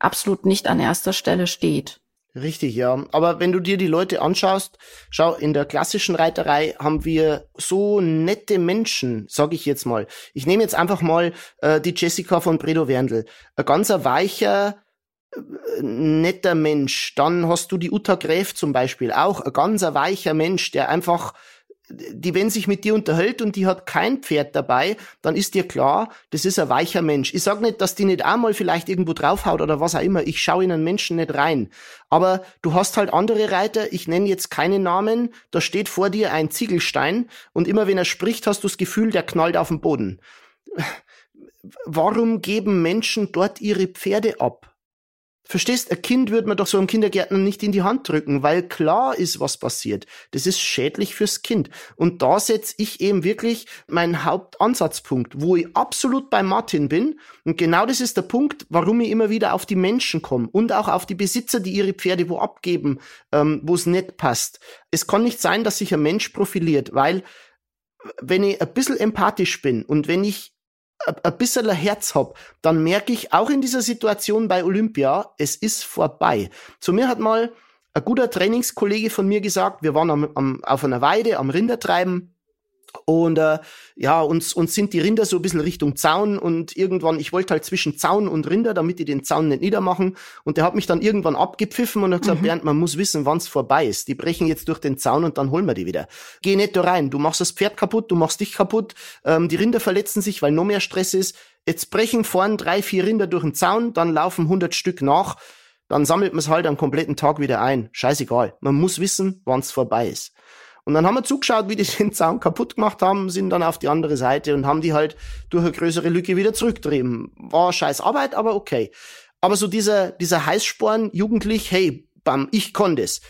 absolut nicht an erster Stelle steht. Richtig, ja. Aber wenn du dir die Leute anschaust, schau, in der klassischen Reiterei haben wir so nette Menschen, sag ich jetzt mal. Ich nehme jetzt einfach mal äh, die Jessica von Bredo Werndl. Ein ganzer weicher, äh, netter Mensch. Dann hast du die Uta Gräf zum Beispiel, auch ein ganzer weicher Mensch, der einfach die, wenn sich mit dir unterhält und die hat kein Pferd dabei, dann ist dir klar, das ist ein weicher Mensch. Ich sag nicht, dass die nicht einmal vielleicht irgendwo draufhaut oder was auch immer. Ich schaue in einen Menschen nicht rein. Aber du hast halt andere Reiter, ich nenne jetzt keine Namen, da steht vor dir ein Ziegelstein und immer wenn er spricht, hast du das Gefühl, der knallt auf den Boden. Warum geben Menschen dort ihre Pferde ab? Verstehst, ein Kind würde man doch so einem Kindergärtner nicht in die Hand drücken, weil klar ist, was passiert. Das ist schädlich fürs Kind. Und da setze ich eben wirklich meinen Hauptansatzpunkt, wo ich absolut bei Martin bin. Und genau das ist der Punkt, warum ich immer wieder auf die Menschen komme und auch auf die Besitzer, die ihre Pferde wo abgeben, ähm, wo es nicht passt. Es kann nicht sein, dass sich ein Mensch profiliert, weil wenn ich ein bisschen empathisch bin und wenn ich ein bisschen Herz hab, dann merke ich auch in dieser Situation bei Olympia, es ist vorbei. Zu mir hat mal ein guter Trainingskollege von mir gesagt, wir waren am, am, auf einer Weide am Rindertreiben und äh, ja, uns, uns sind die Rinder so ein bisschen Richtung Zaun und irgendwann, ich wollte halt zwischen Zaun und Rinder, damit die den Zaun nicht niedermachen. Und der hat mich dann irgendwann abgepfiffen und hat gesagt, mhm. Bernd, man muss wissen, wann's vorbei ist. Die brechen jetzt durch den Zaun und dann holen wir die wieder. Geh nicht da rein. Du machst das Pferd kaputt, du machst dich kaputt, ähm, die Rinder verletzen sich, weil noch mehr Stress ist. Jetzt brechen vorn drei, vier Rinder durch den Zaun, dann laufen 100 Stück nach. Dann sammelt man es halt am kompletten Tag wieder ein. Scheißegal. Man muss wissen, wann's vorbei ist. Und dann haben wir zugeschaut, wie die <laughs> den Zaun kaputt gemacht haben, sind dann auf die andere Seite und haben die halt durch eine größere Lücke wieder zurückgetrieben. War scheiß Arbeit, aber okay. Aber so dieser, dieser Heißsporn, jugendlich, hey, bam, ich konnte es.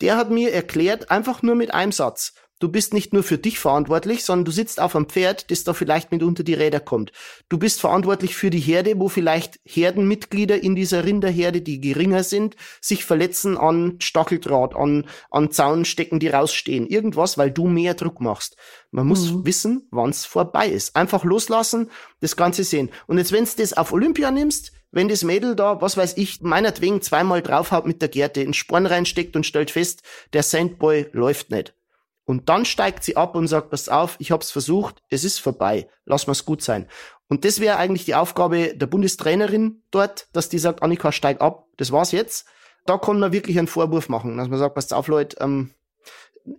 Der hat mir erklärt, einfach nur mit einem Satz. Du bist nicht nur für dich verantwortlich, sondern du sitzt auf einem Pferd, das da vielleicht mit unter die Räder kommt. Du bist verantwortlich für die Herde, wo vielleicht Herdenmitglieder in dieser Rinderherde, die geringer sind, sich verletzen an Stacheldraht, an, an Zaunstecken, die rausstehen. Irgendwas, weil du mehr Druck machst. Man muss mhm. wissen, wann's vorbei ist. Einfach loslassen, das Ganze sehen. Und jetzt, wenn's das auf Olympia nimmst, wenn das Mädel da, was weiß ich, meinetwegen zweimal draufhaut mit der Gerte, in Sporn reinsteckt und stellt fest, der Sandboy läuft nicht und dann steigt sie ab und sagt, pass auf, ich hab's versucht, es ist vorbei, lass mal's gut sein. Und das wäre eigentlich die Aufgabe der Bundestrainerin dort, dass die sagt, Annika, steig ab, das war's jetzt. Da kann man wirklich einen Vorwurf machen, dass man sagt, pass auf, Leute, ähm,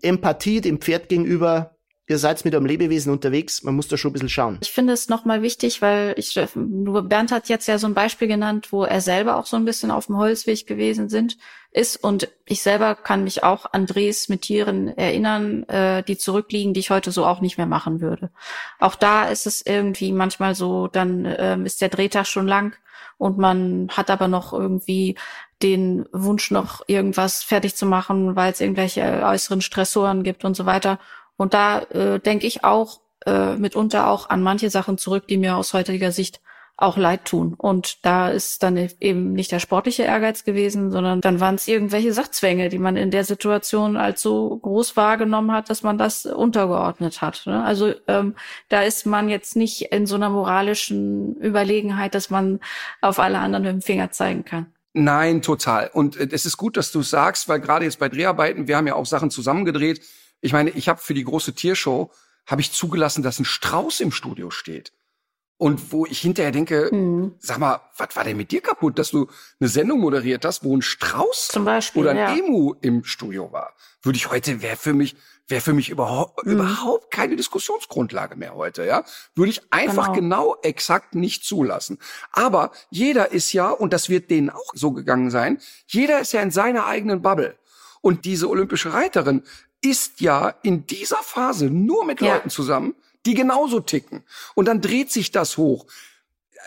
Empathie dem Pferd gegenüber ihr seid mit einem Lebewesen unterwegs, man muss da schon ein bisschen schauen. Ich finde es nochmal wichtig, weil ich, Bernd hat jetzt ja so ein Beispiel genannt, wo er selber auch so ein bisschen auf dem Holzweg gewesen sind, ist und ich selber kann mich auch an Drehs mit Tieren erinnern, äh, die zurückliegen, die ich heute so auch nicht mehr machen würde. Auch da ist es irgendwie manchmal so, dann ähm, ist der Drehtag schon lang und man hat aber noch irgendwie den Wunsch, noch irgendwas fertig zu machen, weil es irgendwelche äußeren Stressoren gibt und so weiter. Und da äh, denke ich auch äh, mitunter auch an manche Sachen zurück, die mir aus heutiger Sicht auch leid tun. Und da ist dann eben nicht der sportliche Ehrgeiz gewesen, sondern dann waren es irgendwelche Sachzwänge, die man in der Situation als so groß wahrgenommen hat, dass man das untergeordnet hat. Ne? Also ähm, da ist man jetzt nicht in so einer moralischen Überlegenheit, dass man auf alle anderen mit dem Finger zeigen kann. Nein, total. Und äh, es ist gut, dass du sagst, weil gerade jetzt bei Dreharbeiten, wir haben ja auch Sachen zusammengedreht. Ich meine, ich habe für die große Tiershow habe ich zugelassen, dass ein Strauß im Studio steht. Und wo ich hinterher denke, mhm. sag mal, was war denn mit dir kaputt, dass du eine Sendung moderiert hast, wo ein Strauß Zum Beispiel, oder ein ja. Emu im Studio war? Würde ich heute, wäre für mich, wäre für mich überhaupt, mhm. überhaupt keine Diskussionsgrundlage mehr heute, ja? Würde ich einfach genau. genau exakt nicht zulassen. Aber jeder ist ja, und das wird denen auch so gegangen sein, jeder ist ja in seiner eigenen Bubble. Und diese olympische Reiterin ist ja in dieser Phase nur mit ja. Leuten zusammen, die genauso ticken. Und dann dreht sich das hoch.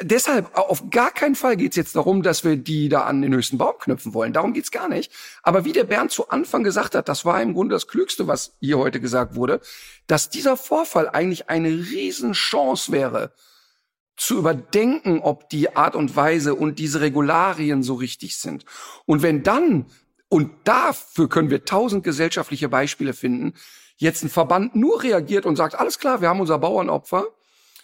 Deshalb auf gar keinen Fall geht's jetzt darum, dass wir die da an den höchsten Baum knüpfen wollen. Darum geht's gar nicht. Aber wie der Bernd zu Anfang gesagt hat, das war im Grunde das Klügste, was hier heute gesagt wurde, dass dieser Vorfall eigentlich eine Riesenchance wäre, zu überdenken, ob die Art und Weise und diese Regularien so richtig sind. Und wenn dann, und dafür können wir tausend gesellschaftliche Beispiele finden, jetzt ein Verband nur reagiert und sagt, alles klar, wir haben unser Bauernopfer,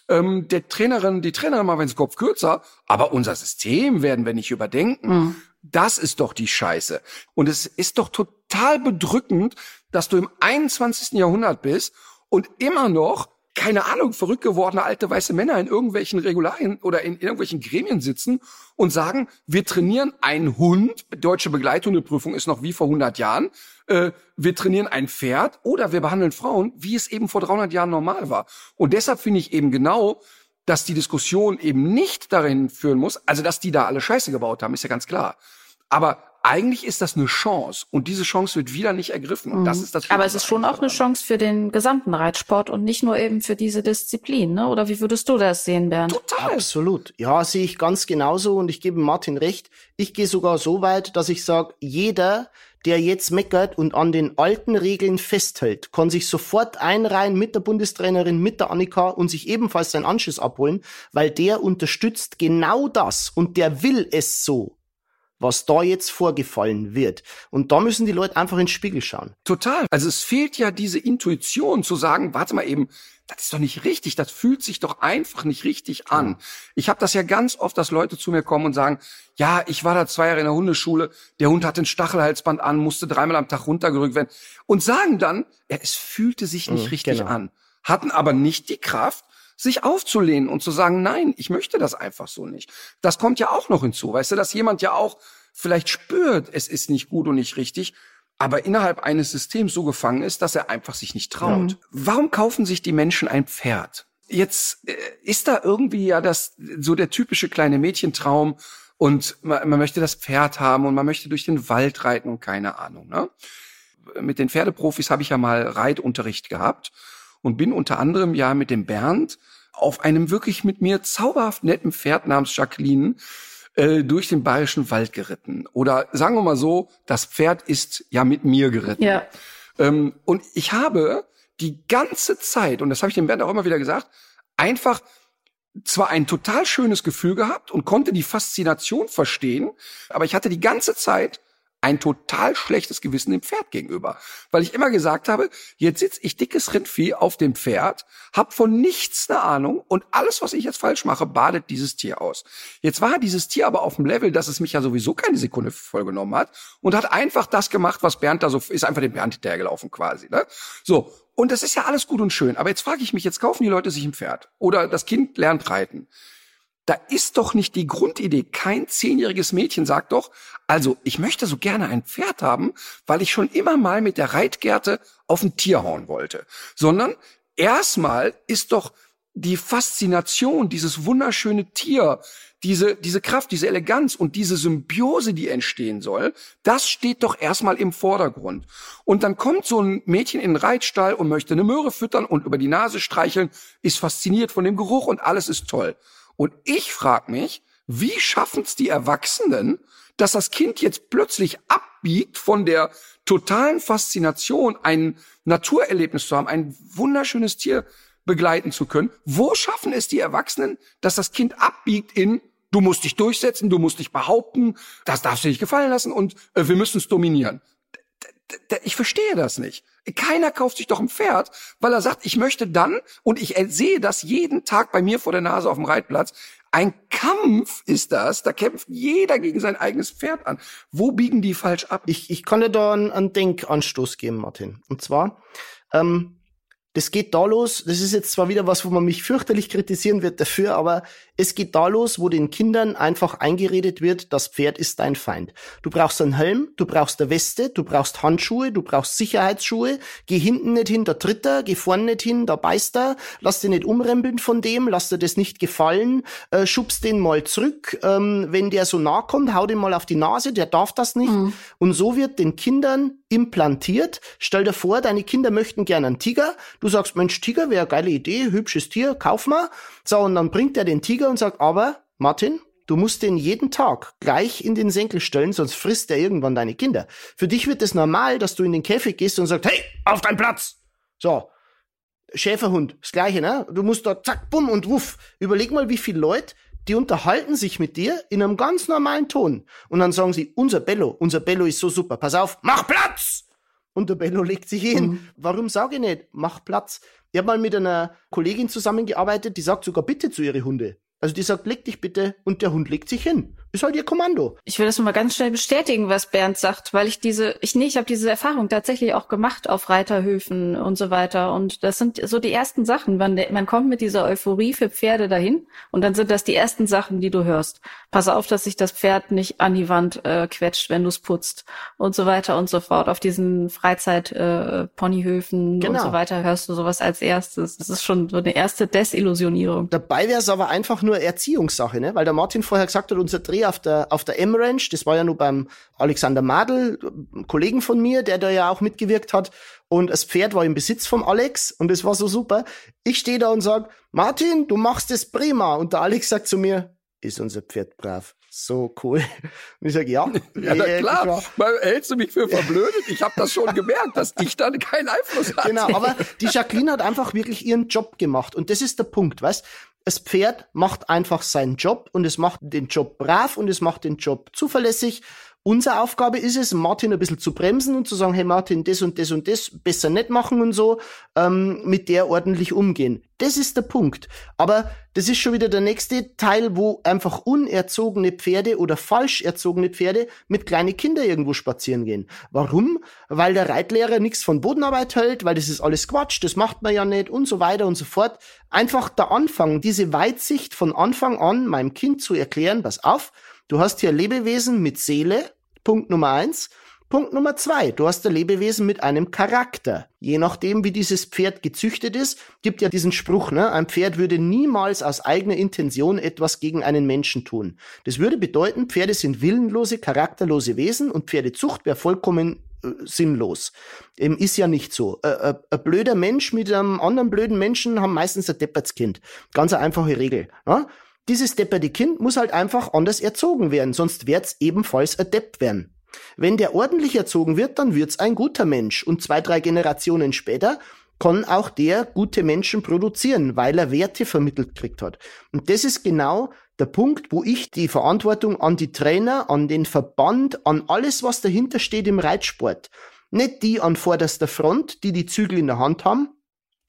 ähm, der Trainerin, die Trainerin mal wenn es Kopf kürzer, aber unser System werden wir nicht überdenken. Mhm. Das ist doch die Scheiße. Und es ist doch total bedrückend, dass du im 21. Jahrhundert bist und immer noch keine Ahnung, verrückt gewordene alte weiße Männer in irgendwelchen Regularien oder in irgendwelchen Gremien sitzen und sagen, wir trainieren einen Hund, deutsche Begleithundeprüfung ist noch wie vor 100 Jahren, äh, wir trainieren ein Pferd oder wir behandeln Frauen, wie es eben vor 300 Jahren normal war. Und deshalb finde ich eben genau, dass die Diskussion eben nicht darin führen muss, also dass die da alle Scheiße gebaut haben, ist ja ganz klar. Aber eigentlich ist das eine Chance und diese Chance wird wieder nicht ergriffen. Und das mhm. ist das. Aber es ist schon auch eine Chance für den gesamten Reitsport und nicht nur eben für diese Disziplin, ne? Oder wie würdest du das sehen, Bernd? Total. Absolut. Ja, sehe ich ganz genauso und ich gebe Martin recht. Ich gehe sogar so weit, dass ich sage, jeder, der jetzt meckert und an den alten Regeln festhält, kann sich sofort einreihen mit der Bundestrainerin, mit der Annika und sich ebenfalls seinen Anschluss abholen, weil der unterstützt genau das und der will es so was da jetzt vorgefallen wird. Und da müssen die Leute einfach in den Spiegel schauen. Total. Also es fehlt ja diese Intuition zu sagen, warte mal eben, das ist doch nicht richtig, das fühlt sich doch einfach nicht richtig an. Ich habe das ja ganz oft, dass Leute zu mir kommen und sagen, ja, ich war da zwei Jahre in der Hundeschule, der Hund hat ein Stachelhalsband an, musste dreimal am Tag runtergerückt werden und sagen dann, ja, es fühlte sich nicht mhm, richtig genau. an, hatten aber nicht die Kraft, sich aufzulehnen und zu sagen, nein, ich möchte das einfach so nicht. Das kommt ja auch noch hinzu, weißt du, dass jemand ja auch vielleicht spürt, es ist nicht gut und nicht richtig, aber innerhalb eines Systems so gefangen ist, dass er einfach sich nicht traut. Mhm. Warum kaufen sich die Menschen ein Pferd? Jetzt äh, ist da irgendwie ja das so der typische kleine Mädchentraum und man, man möchte das Pferd haben und man möchte durch den Wald reiten und keine Ahnung. Ne? Mit den Pferdeprofis habe ich ja mal Reitunterricht gehabt und bin unter anderem ja mit dem Bernd auf einem wirklich mit mir zauberhaft netten Pferd namens Jacqueline äh, durch den bayerischen Wald geritten. Oder sagen wir mal so, das Pferd ist ja mit mir geritten. Ja. Ähm, und ich habe die ganze Zeit, und das habe ich dem Bernd auch immer wieder gesagt, einfach zwar ein total schönes Gefühl gehabt und konnte die Faszination verstehen, aber ich hatte die ganze Zeit ein total schlechtes Gewissen dem Pferd gegenüber, weil ich immer gesagt habe, jetzt sitze ich dickes Rindvieh auf dem Pferd, hab von nichts eine Ahnung und alles, was ich jetzt falsch mache, badet dieses Tier aus. Jetzt war dieses Tier aber auf dem Level, dass es mich ja sowieso keine Sekunde vollgenommen hat und hat einfach das gemacht, was Bernd da so ist, einfach dem Bernd hinterhergelaufen quasi. Ne? So und das ist ja alles gut und schön, aber jetzt frage ich mich, jetzt kaufen die Leute sich ein Pferd oder das Kind lernt reiten da ist doch nicht die Grundidee. Kein zehnjähriges Mädchen sagt doch, also ich möchte so gerne ein Pferd haben, weil ich schon immer mal mit der Reitgerte auf ein Tier hauen wollte. Sondern erstmal ist doch die Faszination, dieses wunderschöne Tier, diese, diese Kraft, diese Eleganz und diese Symbiose, die entstehen soll, das steht doch erstmal im Vordergrund. Und dann kommt so ein Mädchen in den Reitstall und möchte eine Möhre füttern und über die Nase streicheln, ist fasziniert von dem Geruch und alles ist toll. Und ich frage mich, wie schaffen es die Erwachsenen, dass das Kind jetzt plötzlich abbiegt von der totalen Faszination, ein Naturerlebnis zu haben, ein wunderschönes Tier begleiten zu können. Wo schaffen es die Erwachsenen, dass das Kind abbiegt in du musst dich durchsetzen, du musst dich behaupten, das darfst du nicht gefallen lassen und äh, wir müssen es dominieren. Ich verstehe das nicht. Keiner kauft sich doch ein Pferd, weil er sagt, ich möchte dann, und ich sehe das jeden Tag bei mir vor der Nase auf dem Reitplatz, ein Kampf ist das, da kämpft jeder gegen sein eigenes Pferd an. Wo biegen die falsch ab? Ich, ich kann dir da einen, einen Denkanstoß geben, Martin. Und zwar, ähm, das geht da los, das ist jetzt zwar wieder was, wo man mich fürchterlich kritisieren wird dafür, aber es geht da los, wo den Kindern einfach eingeredet wird, das Pferd ist dein Feind. Du brauchst einen Helm, du brauchst eine Weste, du brauchst Handschuhe, du brauchst Sicherheitsschuhe, geh hinten nicht hin, da tritt er, geh vorne nicht hin, da beißt er, lass dir nicht umrempeln von dem, lass dir das nicht gefallen, äh, schubst den mal zurück, ähm, wenn der so nah kommt, hau den mal auf die Nase, der darf das nicht. Mhm. Und so wird den Kindern implantiert. Stell dir vor, deine Kinder möchten gerne einen Tiger. Du sagst, Mensch, Tiger wäre eine geile Idee, hübsches Tier, kauf mal. So, und dann bringt er den Tiger und sagt, aber, Martin, du musst den jeden Tag gleich in den Senkel stellen, sonst frisst er irgendwann deine Kinder. Für dich wird es normal, dass du in den Käfig gehst und sagst, hey, auf deinen Platz! So. Schäferhund, das gleiche, ne? Du musst da zack, bumm und wuff. Überleg mal, wie viele Leute die unterhalten sich mit dir in einem ganz normalen Ton. Und dann sagen sie, unser Bello, unser Bello ist so super, pass auf, mach Platz! Und der Bello legt sich hin. Mhm. Warum sage ich nicht, mach Platz? Ich habe mal mit einer Kollegin zusammengearbeitet, die sagt sogar bitte zu ihre Hunde. Also die sagt, leg dich bitte und der Hund legt sich hin. Ist halt ihr Kommando. Ich will das mal ganz schnell bestätigen, was Bernd sagt, weil ich diese, ich nee, ich habe diese Erfahrung tatsächlich auch gemacht auf Reiterhöfen und so weiter. Und das sind so die ersten Sachen. Man, man kommt mit dieser Euphorie für Pferde dahin und dann sind das die ersten Sachen, die du hörst. Pass auf, dass sich das Pferd nicht an die Wand äh, quetscht, wenn du es putzt und so weiter und so fort. Auf diesen Freizeit-Ponyhöfen äh, genau. und so weiter hörst du sowas als erstes. Das ist schon so eine erste Desillusionierung. Dabei wäre es aber einfach nur Erziehungssache, ne? Weil der Martin vorher gesagt hat, unser Dreh Dreh auf der, auf der M-Ranch. Das war ja nur beim Alexander Madel, Kollegen von mir, der da ja auch mitgewirkt hat. Und das Pferd war im Besitz vom Alex und es war so super. Ich stehe da und sag, Martin, du machst es prima. Und der Alex sagt zu mir, ist unser Pferd brav. So cool. Und ich sage, ja. <laughs> ja, na klar. Mal, hältst du mich für verblödet? Ich habe das schon gemerkt, dass ich dann keinen Einfluss hatte. Genau, aber die Jacqueline hat einfach wirklich ihren Job gemacht. Und das ist der Punkt, weißt? Das Pferd macht einfach seinen Job und es macht den Job brav und es macht den Job zuverlässig Unsere Aufgabe ist es, Martin ein bisschen zu bremsen und zu sagen, hey Martin, das und das und das besser nicht machen und so, ähm, mit der ordentlich umgehen. Das ist der Punkt. Aber das ist schon wieder der nächste Teil, wo einfach unerzogene Pferde oder falsch erzogene Pferde mit kleinen Kindern irgendwo spazieren gehen. Warum? Weil der Reitlehrer nichts von Bodenarbeit hält, weil das ist alles Quatsch, das macht man ja nicht und so weiter und so fort. Einfach der Anfang, diese Weitsicht von Anfang an meinem Kind zu erklären, pass auf, Du hast hier Lebewesen mit Seele, Punkt Nummer eins. Punkt Nummer zwei, du hast ein Lebewesen mit einem Charakter. Je nachdem, wie dieses Pferd gezüchtet ist, gibt ja diesen Spruch, ne? Ein Pferd würde niemals aus eigener Intention etwas gegen einen Menschen tun. Das würde bedeuten, Pferde sind willenlose, charakterlose Wesen und Pferdezucht wäre vollkommen äh, sinnlos. Eben ist ja nicht so. Äh, äh, ein blöder Mensch mit einem anderen blöden Menschen haben meistens ein Deppertskind. Ganz eine einfache Regel. Ja? Dieses depperte Kind muss halt einfach anders erzogen werden, sonst wird's ebenfalls adept werden. Wenn der ordentlich erzogen wird, dann wird's ein guter Mensch und zwei, drei Generationen später kann auch der gute Menschen produzieren, weil er Werte vermittelt kriegt hat. Und das ist genau der Punkt, wo ich die Verantwortung an die Trainer, an den Verband, an alles, was dahinter steht im Reitsport, nicht die an vorderster Front, die die Zügel in der Hand haben,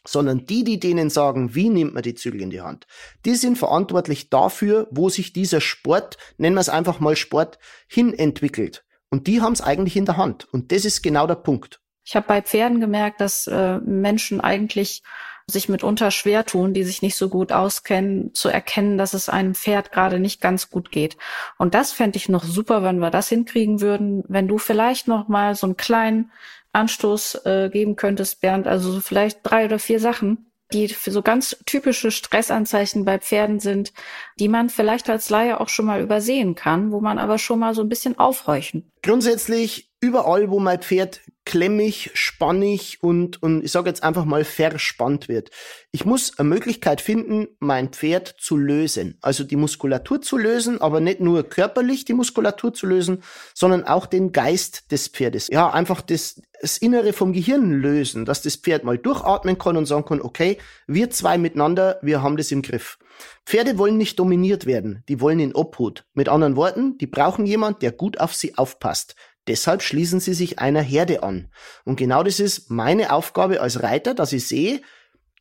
sondern die, die denen sagen, wie nimmt man die Zügel in die Hand, die sind verantwortlich dafür, wo sich dieser Sport, nennen wir es einfach mal Sport, hin entwickelt. Und die haben es eigentlich in der Hand. Und das ist genau der Punkt. Ich habe bei Pferden gemerkt, dass äh, Menschen eigentlich sich mitunter schwer tun, die sich nicht so gut auskennen, zu erkennen, dass es einem Pferd gerade nicht ganz gut geht. Und das fände ich noch super, wenn wir das hinkriegen würden, wenn du vielleicht noch mal so einen kleinen Anstoß äh, geben könntest, Bernd. Also so vielleicht drei oder vier Sachen, die für so ganz typische Stressanzeichen bei Pferden sind, die man vielleicht als Laie auch schon mal übersehen kann, wo man aber schon mal so ein bisschen aufhorchen. Grundsätzlich überall, wo mein Pferd klemmig, spannig und, und ich sage jetzt einfach mal verspannt wird. Ich muss eine Möglichkeit finden, mein Pferd zu lösen. Also die Muskulatur zu lösen, aber nicht nur körperlich die Muskulatur zu lösen, sondern auch den Geist des Pferdes. Ja, einfach das, das Innere vom Gehirn lösen, dass das Pferd mal durchatmen kann und sagen kann, okay, wir zwei miteinander, wir haben das im Griff. Pferde wollen nicht dominiert werden, die wollen in Obhut. Mit anderen Worten, die brauchen jemand, der gut auf sie aufpasst. Deshalb schließen sie sich einer Herde an. Und genau das ist meine Aufgabe als Reiter, dass ich sehe,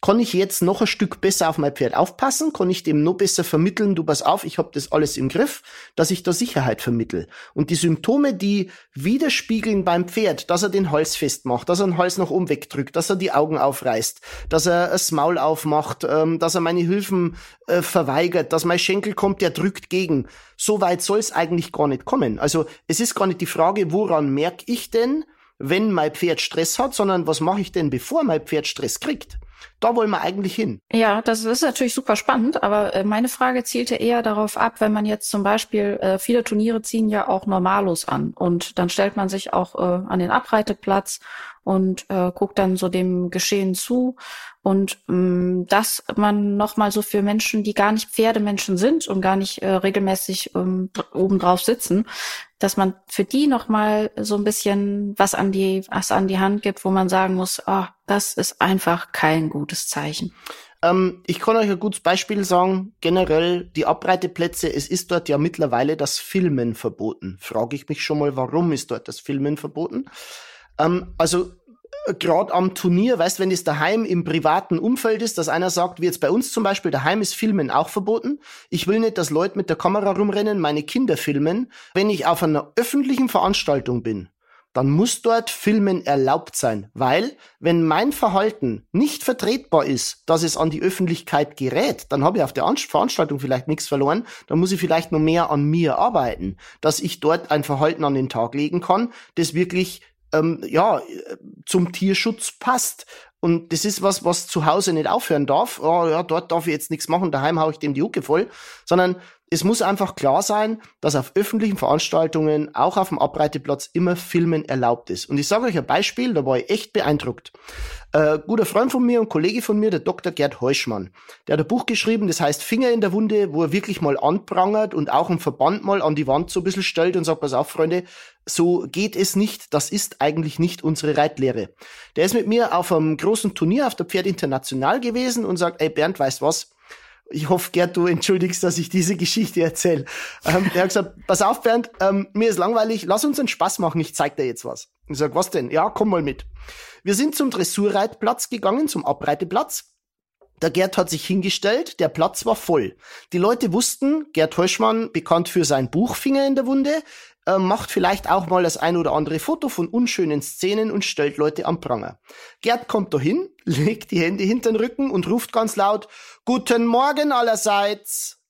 kann ich jetzt noch ein Stück besser auf mein Pferd aufpassen? Kann ich dem noch besser vermitteln, du pass auf, ich habe das alles im Griff, dass ich da Sicherheit vermittel. Und die Symptome, die widerspiegeln beim Pferd, dass er den Hals festmacht, dass er den Hals nach oben wegdrückt, dass er die Augen aufreißt, dass er das Maul aufmacht, ähm, dass er meine Hilfen äh, verweigert, dass mein Schenkel kommt, der drückt gegen. So weit soll es eigentlich gar nicht kommen. Also es ist gar nicht die Frage, woran merke ich denn, wenn mein Pferd Stress hat, sondern was mache ich denn, bevor mein Pferd Stress kriegt? Da wollen wir eigentlich hin. Ja, das ist natürlich super spannend, aber äh, meine Frage zielte eher darauf ab, wenn man jetzt zum Beispiel, äh, viele Turniere ziehen ja auch Normalos an und dann stellt man sich auch äh, an den Abreiteplatz und äh, guckt dann so dem Geschehen zu und ähm, dass man nochmal so für Menschen, die gar nicht Pferdemenschen sind und gar nicht äh, regelmäßig ähm, obendrauf sitzen, dass man für die nochmal so ein bisschen was an die was an die Hand gibt, wo man sagen muss, ah, oh, das ist einfach kein gutes Zeichen. Ähm, ich kann euch ein gutes Beispiel sagen. Generell die Abreiteplätze, es ist dort ja mittlerweile das Filmen verboten. Frage ich mich schon mal, warum ist dort das Filmen verboten? Ähm, also gerade am Turnier, weißt, wenn es daheim im privaten Umfeld ist, dass einer sagt, wie jetzt bei uns zum Beispiel, daheim ist Filmen auch verboten. Ich will nicht, dass Leute mit der Kamera rumrennen, meine Kinder filmen. Wenn ich auf einer öffentlichen Veranstaltung bin, dann muss dort Filmen erlaubt sein, weil wenn mein Verhalten nicht vertretbar ist, dass es an die Öffentlichkeit gerät, dann habe ich auf der Veranstaltung vielleicht nichts verloren, dann muss ich vielleicht noch mehr an mir arbeiten, dass ich dort ein Verhalten an den Tag legen kann, das wirklich ähm, ja, zum Tierschutz passt. Und das ist was, was zu Hause nicht aufhören darf. Oh, ja, dort darf ich jetzt nichts machen, daheim hau ich dem die Hucke voll. Sondern es muss einfach klar sein, dass auf öffentlichen Veranstaltungen, auch auf dem Abreiteplatz, immer Filmen erlaubt ist. Und ich sage euch ein Beispiel, da war ich echt beeindruckt. Äh, guter Freund von mir und Kollege von mir, der Dr. Gerd Heuschmann, der hat ein Buch geschrieben, das heißt Finger in der Wunde, wo er wirklich mal anprangert und auch einen Verband mal an die Wand so ein bisschen stellt und sagt, pass auf, Freunde, so geht es nicht, das ist eigentlich nicht unsere Reitlehre. Der ist mit mir auf einem großen Turnier auf der Pferd International gewesen und sagt, ey Bernd, weißt was? Ich hoffe, Gerd, du entschuldigst, dass ich diese Geschichte erzähle. Ähm, der hat gesagt, pass auf, Bernd, ähm, mir ist langweilig, lass uns einen Spaß machen, ich zeig dir jetzt was. Ich sag, was denn? Ja, komm mal mit. Wir sind zum Dressurreitplatz gegangen, zum Abreiteplatz. Der Gerd hat sich hingestellt, der Platz war voll. Die Leute wussten, Gerd Heuschmann, bekannt für sein Buch Finger in der Wunde, äh, macht vielleicht auch mal das ein oder andere Foto von unschönen Szenen und stellt Leute am Pranger. Gerd kommt dahin, <laughs> legt die Hände hinter den Rücken und ruft ganz laut, Guten Morgen allerseits.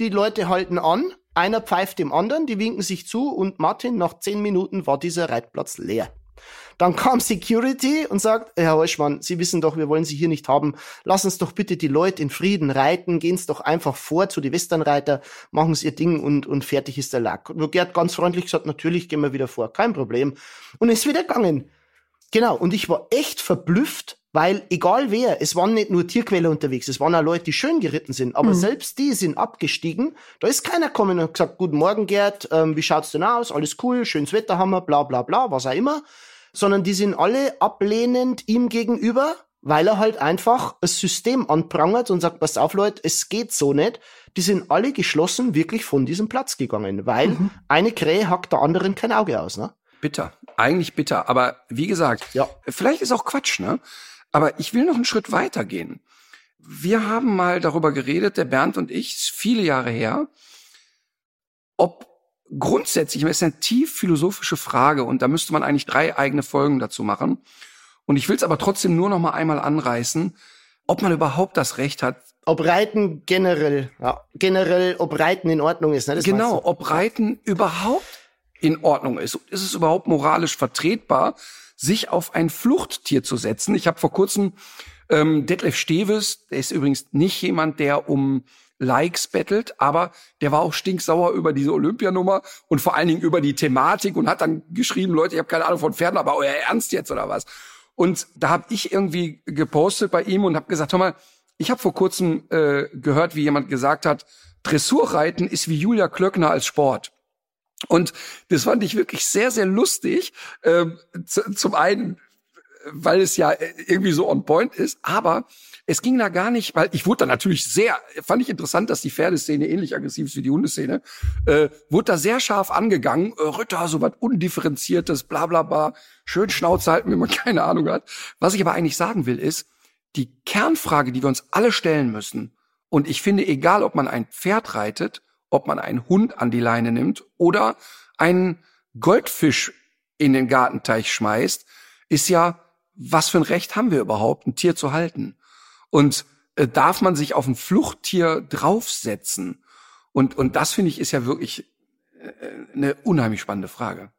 Die Leute halten an, einer pfeift dem anderen, die winken sich zu und Martin, nach zehn Minuten war dieser Reitplatz leer. Dann kam Security und sagt, Herr Heuschmann, Sie wissen doch, wir wollen Sie hier nicht haben. Lassen Sie doch bitte die Leute in Frieden reiten. Gehen Sie doch einfach vor zu die Westernreiter, machen Sie Ihr Ding und, und fertig ist der Lack. Und Gerd ganz freundlich gesagt, natürlich gehen wir wieder vor, kein Problem. Und ist wieder gegangen. Genau. Und ich war echt verblüfft, weil egal wer, es waren nicht nur Tierquäler unterwegs, es waren auch Leute, die schön geritten sind, aber mhm. selbst die sind abgestiegen. Da ist keiner gekommen und gesagt, guten Morgen Gerd, ähm, wie schaut's denn aus? Alles cool, schönes Wetter haben wir, bla bla bla, was auch immer sondern die sind alle ablehnend ihm gegenüber, weil er halt einfach das System anprangert und sagt, pass auf Leute, es geht so nicht. Die sind alle geschlossen wirklich von diesem Platz gegangen, weil mhm. eine Krähe hackt der anderen kein Auge aus, ne? Bitter. Eigentlich bitter. Aber wie gesagt, ja. vielleicht ist auch Quatsch, ne? Aber ich will noch einen Schritt weiter gehen. Wir haben mal darüber geredet, der Bernd und ich, viele Jahre her, ob grundsätzlich, es ist eine tief philosophische Frage und da müsste man eigentlich drei eigene Folgen dazu machen. Und ich will es aber trotzdem nur noch mal einmal anreißen, ob man überhaupt das Recht hat. Ob Reiten generell, ja, generell, ob Reiten in Ordnung ist. Ne? Das genau, ob Reiten überhaupt in Ordnung ist. Ist es überhaupt moralisch vertretbar, sich auf ein Fluchttier zu setzen? Ich habe vor kurzem ähm, Detlef Steves, der ist übrigens nicht jemand, der um Likes bettelt, aber der war auch stinksauer über diese Olympianummer und vor allen Dingen über die Thematik und hat dann geschrieben, Leute, ich habe keine Ahnung von Pferden, aber euer Ernst jetzt oder was? Und da habe ich irgendwie gepostet bei ihm und habe gesagt, hör mal, ich habe vor kurzem äh, gehört, wie jemand gesagt hat, Dressurreiten ist wie Julia Klöckner als Sport. Und das fand ich wirklich sehr, sehr lustig. Ähm, zum einen, weil es ja irgendwie so on point ist, aber es ging da gar nicht, weil ich wurde da natürlich sehr, fand ich interessant, dass die Pferdeszene ähnlich aggressiv ist wie die Hundeszene, äh, wurde da sehr scharf angegangen. Äh, Ritter, so was undifferenziertes, bla bla bla, schön Schnauze halten, wenn man <laughs> keine Ahnung hat. Was ich aber eigentlich sagen will, ist, die Kernfrage, die wir uns alle stellen müssen, und ich finde, egal ob man ein Pferd reitet, ob man einen Hund an die Leine nimmt oder einen Goldfisch in den Gartenteich schmeißt, ist ja, was für ein Recht haben wir überhaupt, ein Tier zu halten? Und äh, darf man sich auf ein Fluchttier draufsetzen? Und, und das finde ich ist ja wirklich äh, eine unheimlich spannende Frage.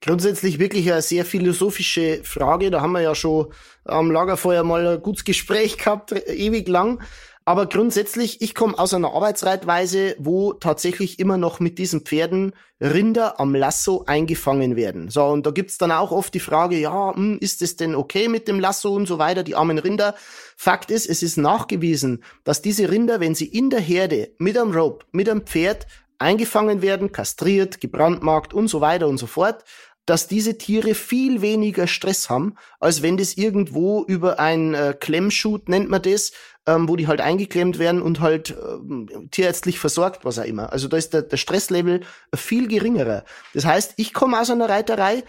Grundsätzlich wirklich eine sehr philosophische Frage. Da haben wir ja schon am Lagerfeuer mal ein gutes Gespräch gehabt, ewig lang. Aber grundsätzlich, ich komme aus einer Arbeitsreitweise, wo tatsächlich immer noch mit diesen Pferden Rinder am Lasso eingefangen werden. So, und da gibt's dann auch oft die Frage, ja, hm, ist es denn okay mit dem Lasso und so weiter, die armen Rinder. Fakt ist, es ist nachgewiesen, dass diese Rinder, wenn sie in der Herde mit einem Rope, mit einem Pferd eingefangen werden, kastriert, gebrandmarkt und so weiter und so fort, dass diese Tiere viel weniger Stress haben, als wenn das irgendwo über ein äh, Klemmshoot nennt man das, ähm, wo die halt eingeklemmt werden und halt äh, tierärztlich versorgt, was auch immer. Also da ist der, der Stresslevel viel geringerer. Das heißt, ich komme aus einer Reiterei,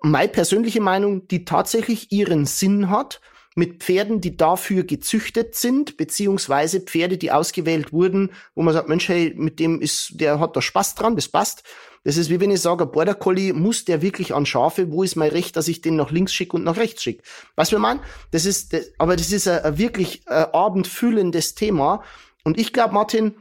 meine persönliche Meinung, die tatsächlich ihren Sinn hat, mit Pferden, die dafür gezüchtet sind, beziehungsweise Pferde, die ausgewählt wurden, wo man sagt, Mensch, hey, mit dem ist, der hat da Spaß dran, das passt. Das ist wie wenn ich sage, Border Collie muss der wirklich an Schafe, wo ist mein Recht, dass ich den nach links schicke und nach rechts schicke? Was wir meinen? Das ist, das, aber das ist ein, ein wirklich ein äh, abendfüllendes Thema. Und ich glaube, Martin,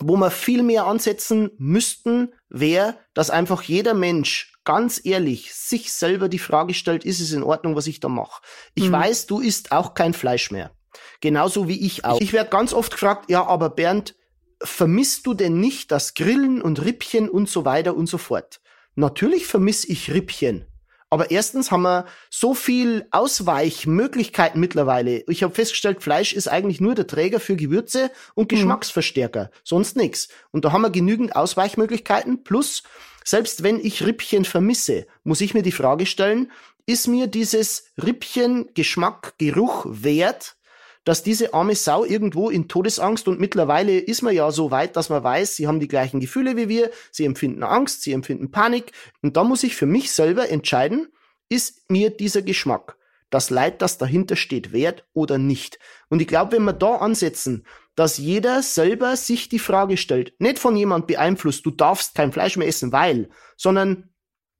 wo wir viel mehr ansetzen müssten, wäre, dass einfach jeder Mensch ganz ehrlich sich selber die Frage stellt, ist es in Ordnung, was ich da mache? Ich mhm. weiß, du isst auch kein Fleisch mehr. Genauso wie ich auch. Ich werde ganz oft gefragt, ja, aber Bernd, vermisst du denn nicht das Grillen und Rippchen und so weiter und so fort? Natürlich vermisse ich Rippchen. Aber erstens haben wir so viel Ausweichmöglichkeiten mittlerweile. Ich habe festgestellt, Fleisch ist eigentlich nur der Träger für Gewürze und mhm. Geschmacksverstärker, mhm. sonst nix. Und da haben wir genügend Ausweichmöglichkeiten. Plus, selbst wenn ich Rippchen vermisse, muss ich mir die Frage stellen, ist mir dieses Rippchen Geschmack, Geruch wert, dass diese arme Sau irgendwo in Todesangst und mittlerweile ist man ja so weit, dass man weiß, sie haben die gleichen Gefühle wie wir, sie empfinden Angst, sie empfinden Panik und da muss ich für mich selber entscheiden, ist mir dieser Geschmack, das Leid, das dahinter steht, wert oder nicht. Und ich glaube, wenn wir da ansetzen, dass jeder selber sich die Frage stellt, nicht von jemand beeinflusst, du darfst kein Fleisch mehr essen, weil, sondern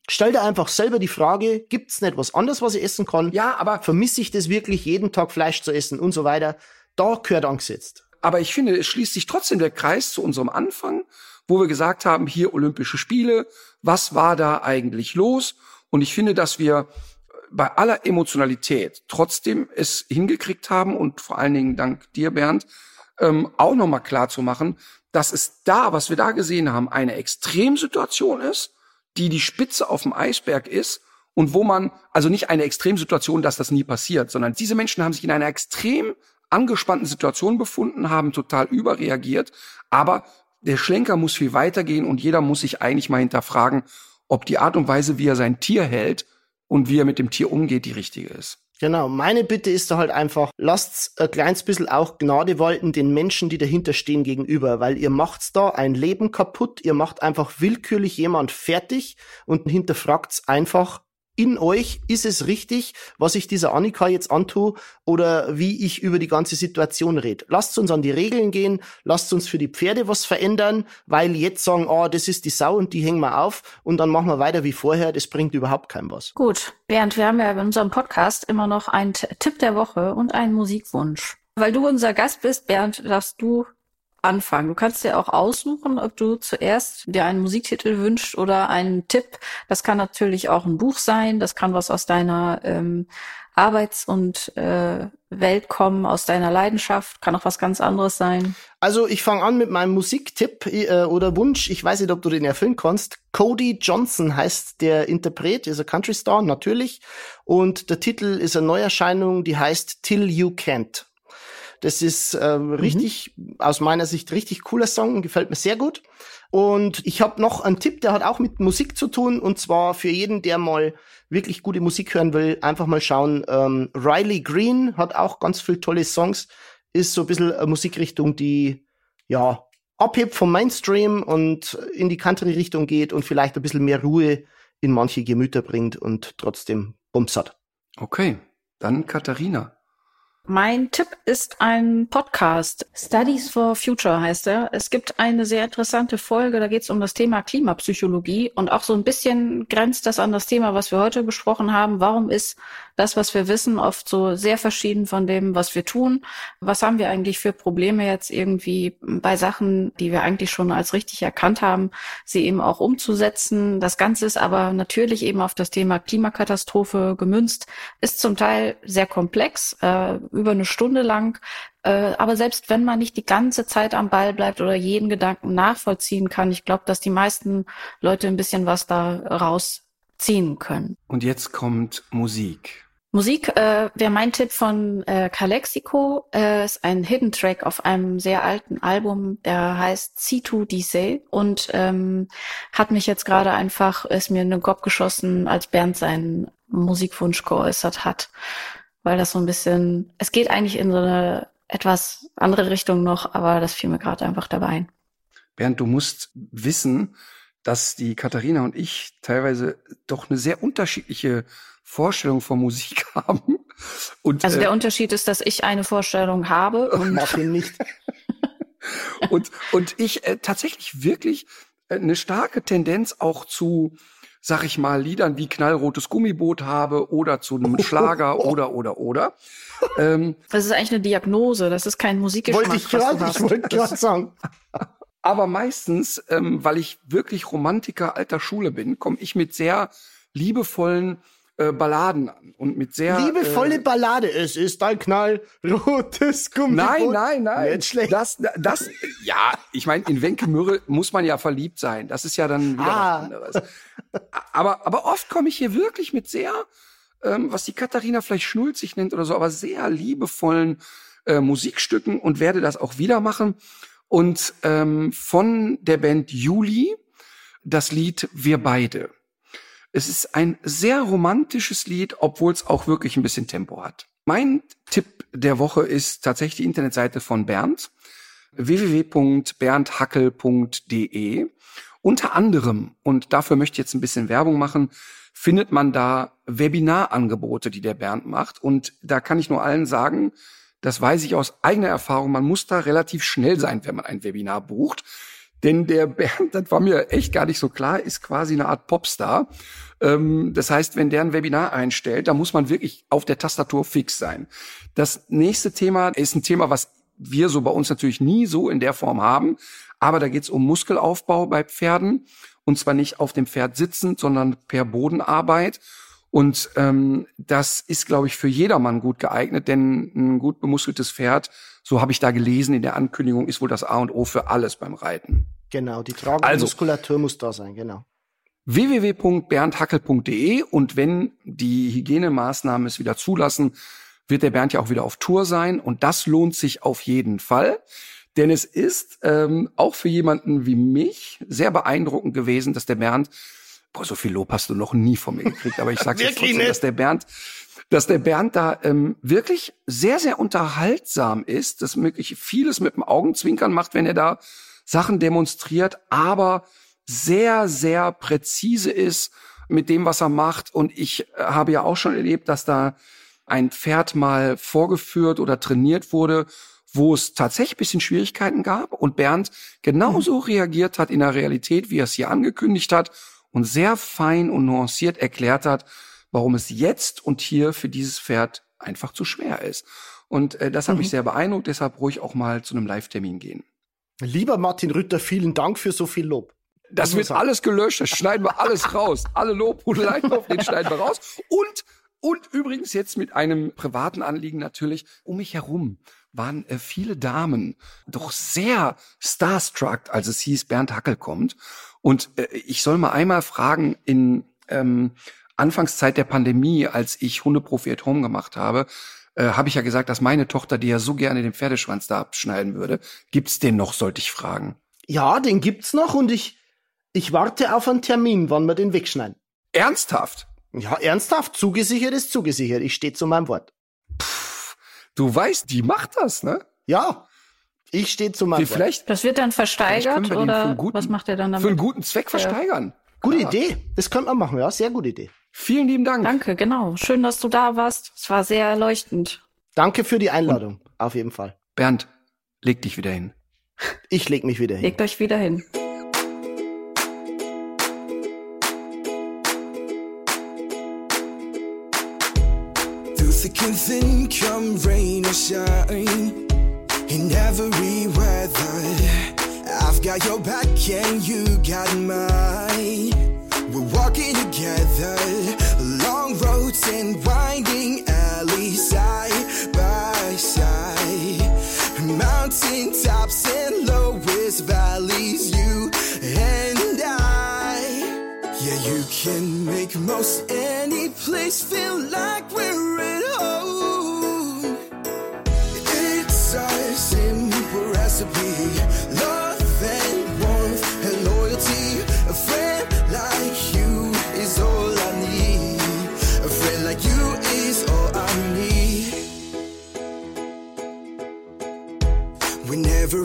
Stell dir einfach selber die Frage, gibt's nicht was anderes, was ich essen kann? Ja, aber vermisse ich das wirklich, jeden Tag Fleisch zu essen und so weiter? Da gehört angesetzt. Aber ich finde, es schließt sich trotzdem der Kreis zu unserem Anfang, wo wir gesagt haben, hier Olympische Spiele, was war da eigentlich los? Und ich finde, dass wir bei aller Emotionalität trotzdem es hingekriegt haben und vor allen Dingen dank dir, Bernd, ähm, auch nochmal klar zu machen, dass es da, was wir da gesehen haben, eine Extremsituation ist, die die Spitze auf dem Eisberg ist und wo man, also nicht eine Extremsituation, dass das nie passiert, sondern diese Menschen haben sich in einer extrem angespannten Situation befunden, haben total überreagiert, aber der Schlenker muss viel weitergehen und jeder muss sich eigentlich mal hinterfragen, ob die Art und Weise, wie er sein Tier hält und wie er mit dem Tier umgeht, die richtige ist. Genau, meine Bitte ist da halt einfach, lasst ein kleines bisschen auch Gnade walten den Menschen, die dahinter stehen, gegenüber, weil ihr macht's da ein Leben kaputt, ihr macht einfach willkürlich jemand fertig und hinterfragt's einfach, in euch, ist es richtig, was ich dieser Annika jetzt antue oder wie ich über die ganze Situation rede. Lasst uns an die Regeln gehen, lasst uns für die Pferde was verändern, weil jetzt sagen, ah, oh, das ist die Sau und die hängen wir auf und dann machen wir weiter wie vorher, das bringt überhaupt keinem was. Gut, Bernd, wir haben ja in unserem Podcast immer noch einen Tipp der Woche und einen Musikwunsch. Weil du unser Gast bist, Bernd, darfst du anfangen. Du kannst dir auch aussuchen, ob du zuerst dir einen Musiktitel wünschst oder einen Tipp. Das kann natürlich auch ein Buch sein, das kann was aus deiner ähm, Arbeits- und äh, Welt kommen, aus deiner Leidenschaft? Kann auch was ganz anderes sein. Also ich fange an mit meinem Musiktipp äh, oder Wunsch. Ich weiß nicht, ob du den erfüllen kannst. Cody Johnson heißt der Interpret, ist ein Country Star, natürlich. Und der Titel ist eine Neuerscheinung, die heißt Till You Can't. Das ist äh, mhm. richtig, aus meiner Sicht richtig cooler Song, gefällt mir sehr gut. Und ich habe noch einen Tipp, der hat auch mit Musik zu tun. Und zwar für jeden, der mal wirklich gute Musik hören will, einfach mal schauen. Ähm, Riley Green hat auch ganz viele tolle Songs. Ist so ein bisschen eine Musikrichtung, die ja abhebt vom Mainstream und in die Country-Richtung geht und vielleicht ein bisschen mehr Ruhe in manche Gemüter bringt und trotzdem Bums hat. Okay, dann Katharina. Mein Tipp ist ein Podcast. Studies for Future heißt er. Es gibt eine sehr interessante Folge, da geht es um das Thema Klimapsychologie und auch so ein bisschen grenzt das an das Thema, was wir heute besprochen haben. Warum ist das, was wir wissen, oft so sehr verschieden von dem, was wir tun? Was haben wir eigentlich für Probleme jetzt irgendwie bei Sachen, die wir eigentlich schon als richtig erkannt haben, sie eben auch umzusetzen? Das Ganze ist aber natürlich eben auf das Thema Klimakatastrophe gemünzt, ist zum Teil sehr komplex. Äh, über eine Stunde lang. Äh, aber selbst wenn man nicht die ganze Zeit am Ball bleibt oder jeden Gedanken nachvollziehen kann, ich glaube, dass die meisten Leute ein bisschen was da rausziehen können. Und jetzt kommt Musik. Musik äh, wäre mein Tipp von äh, Calexico. Äh, ist ein Hidden Track auf einem sehr alten Album, der heißt C2 Dise und ähm, hat mich jetzt gerade einfach, ist mir in den Kopf geschossen, als Bernd seinen Musikwunsch geäußert hat weil das so ein bisschen, es geht eigentlich in so eine etwas andere Richtung noch, aber das fiel mir gerade einfach dabei ein. Bernd, du musst wissen, dass die Katharina und ich teilweise doch eine sehr unterschiedliche Vorstellung von Musik <laughs> haben. Und, also der äh, Unterschied ist, dass ich eine Vorstellung habe <laughs> und Martin nicht. <laughs> und, und ich äh, tatsächlich wirklich äh, eine starke Tendenz auch zu sag ich mal, Liedern wie Knallrotes Gummiboot habe oder zu einem Schlager oder, oder, oder. Ähm, das ist eigentlich eine Diagnose, das ist kein Musikgeschmack. Wollte ich gerade, ich wollte gerade sagen. Aber meistens, ähm, weil ich wirklich Romantiker alter Schule bin, komme ich mit sehr liebevollen äh, Balladen an und mit sehr liebevolle äh, Ballade. Es ist ein knallrotes Gummi. Nein, nein, nein. Nicht schlecht. Das, das, ja, ich meine, in Wenke Mürre muss man ja verliebt sein. Das ist ja dann wieder ah. was anderes. Aber, aber oft komme ich hier wirklich mit sehr, ähm, was die Katharina vielleicht schnulzig nennt oder so, aber sehr liebevollen äh, Musikstücken und werde das auch wieder machen. Und ähm, von der Band Juli das Lied Wir beide. Es ist ein sehr romantisches Lied, obwohl es auch wirklich ein bisschen Tempo hat. Mein Tipp der Woche ist tatsächlich die Internetseite von Bernd www.berndhackel.de. Unter anderem, und dafür möchte ich jetzt ein bisschen Werbung machen, findet man da Webinarangebote, die der Bernd macht. Und da kann ich nur allen sagen, das weiß ich aus eigener Erfahrung, man muss da relativ schnell sein, wenn man ein Webinar bucht. Denn der Bernd, <laughs> das war mir echt gar nicht so klar, ist quasi eine Art Popstar. Ähm, das heißt, wenn der ein Webinar einstellt, da muss man wirklich auf der Tastatur fix sein. Das nächste Thema ist ein Thema, was wir so bei uns natürlich nie so in der Form haben. Aber da geht es um Muskelaufbau bei Pferden. Und zwar nicht auf dem Pferd sitzend, sondern per Bodenarbeit. Und ähm, das ist, glaube ich, für jedermann gut geeignet, denn ein gut bemuskeltes Pferd, so habe ich da gelesen in der Ankündigung, ist wohl das A und O für alles beim Reiten. Genau, die tragende also, Muskulatur muss da sein, genau www.berndhackel.de und wenn die Hygienemaßnahmen es wieder zulassen, wird der Bernd ja auch wieder auf Tour sein und das lohnt sich auf jeden Fall. Denn es ist ähm, auch für jemanden wie mich sehr beeindruckend gewesen, dass der Bernd, boah, so viel Lob hast du noch nie von mir gekriegt, aber ich sag's jetzt <laughs> trotzdem, dass der Bernd, dass der Bernd da ähm, wirklich sehr, sehr unterhaltsam ist, dass wirklich vieles mit dem Augenzwinkern macht, wenn er da Sachen demonstriert, aber sehr, sehr präzise ist mit dem, was er macht. Und ich äh, habe ja auch schon erlebt, dass da ein Pferd mal vorgeführt oder trainiert wurde, wo es tatsächlich bisschen Schwierigkeiten gab und Bernd genauso mhm. reagiert hat in der Realität, wie er es hier angekündigt hat und sehr fein und nuanciert erklärt hat, warum es jetzt und hier für dieses Pferd einfach zu schwer ist. Und äh, das hat mhm. mich sehr beeindruckt, deshalb ruhig auch mal zu einem Live-Termin gehen. Lieber Martin Rütter, vielen Dank für so viel Lob. Das wird alles gelöscht, das schneiden wir alles raus. Alle Lobhudeleien auf den schneiden wir raus. Und Und übrigens jetzt mit einem privaten Anliegen natürlich um mich herum waren äh, viele Damen doch sehr starstruck, als es hieß, Bernd Hackel kommt. Und äh, ich soll mal einmal fragen, in ähm, Anfangszeit der Pandemie, als ich Hundeprofi at Home gemacht habe, äh, habe ich ja gesagt, dass meine Tochter, die ja so gerne den Pferdeschwanz da abschneiden würde, gibt's den noch, sollte ich fragen. Ja, den gibt's noch und ich, ich warte auf einen Termin, wann wir den wegschneiden. Ernsthaft? Ja, ernsthaft. Zugesichert ist zugesichert. Ich stehe zu meinem Wort. Pff, du weißt, die macht das, ne? Ja. Ich stehe zu meinem Wie, vielleicht, Das wird dann versteigert oder guten- was macht er dann für einen damit? guten Zweck versteigern. Gute Ja. Idee. Das könnte man machen, ja. Sehr gute Idee. Vielen lieben Dank. Danke, genau. Schön, dass du da warst. Es war sehr erleuchtend. Danke für die Einladung. Auf jeden Fall. Bernd, leg dich wieder hin. Ich leg mich wieder hin. Legt euch wieder hin. And thin, come rain or shine. In every weather, I've got your back and you got mine. We're walking together, long roads and winding alleys, side by side. Mountain tops and lowest valleys, you and I. Yeah, you can make most any place feel like we're at home. It's a simple recipe.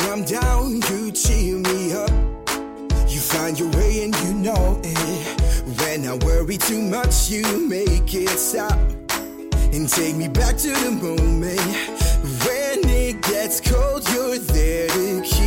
I'm down, you cheer me up. You find your way and you know it. When I worry too much, you make it stop and take me back to the moment when it gets cold. You're there to keep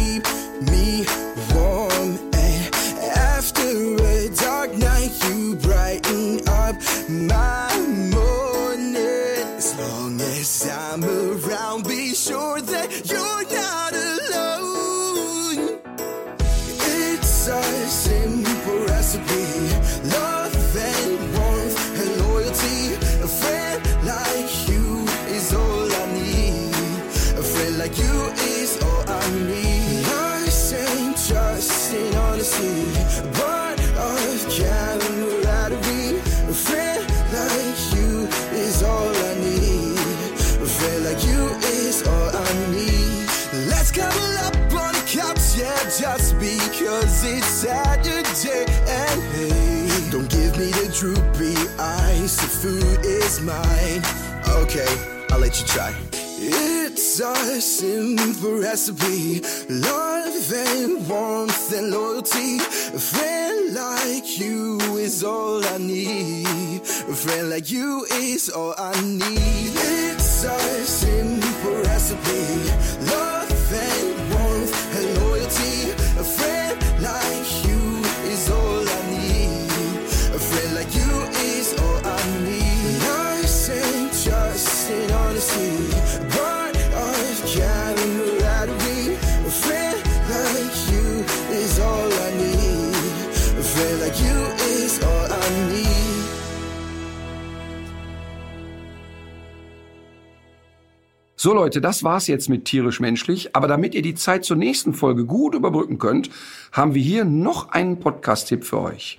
Okay, I'll let you try. It's a simple recipe. Love and warmth and loyalty. A friend like you is all I need. A friend like you is all I need. It's a simple recipe. So Leute, das war's jetzt mit tierisch menschlich. Aber damit ihr die Zeit zur nächsten Folge gut überbrücken könnt, haben wir hier noch einen Podcast-Tipp für euch.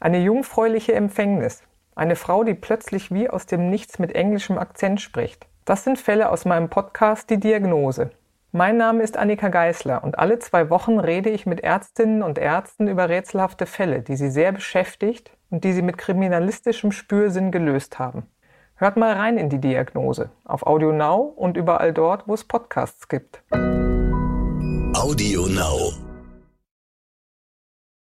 Eine jungfräuliche Empfängnis. Eine Frau, die plötzlich wie aus dem Nichts mit englischem Akzent spricht. Das sind Fälle aus meinem Podcast Die Diagnose. Mein Name ist Annika Geißler und alle zwei Wochen rede ich mit Ärztinnen und Ärzten über rätselhafte Fälle, die sie sehr beschäftigt und die sie mit kriminalistischem Spürsinn gelöst haben. Hört mal rein in die Diagnose auf Audio Now und überall dort, wo es Podcasts gibt. Audio Now.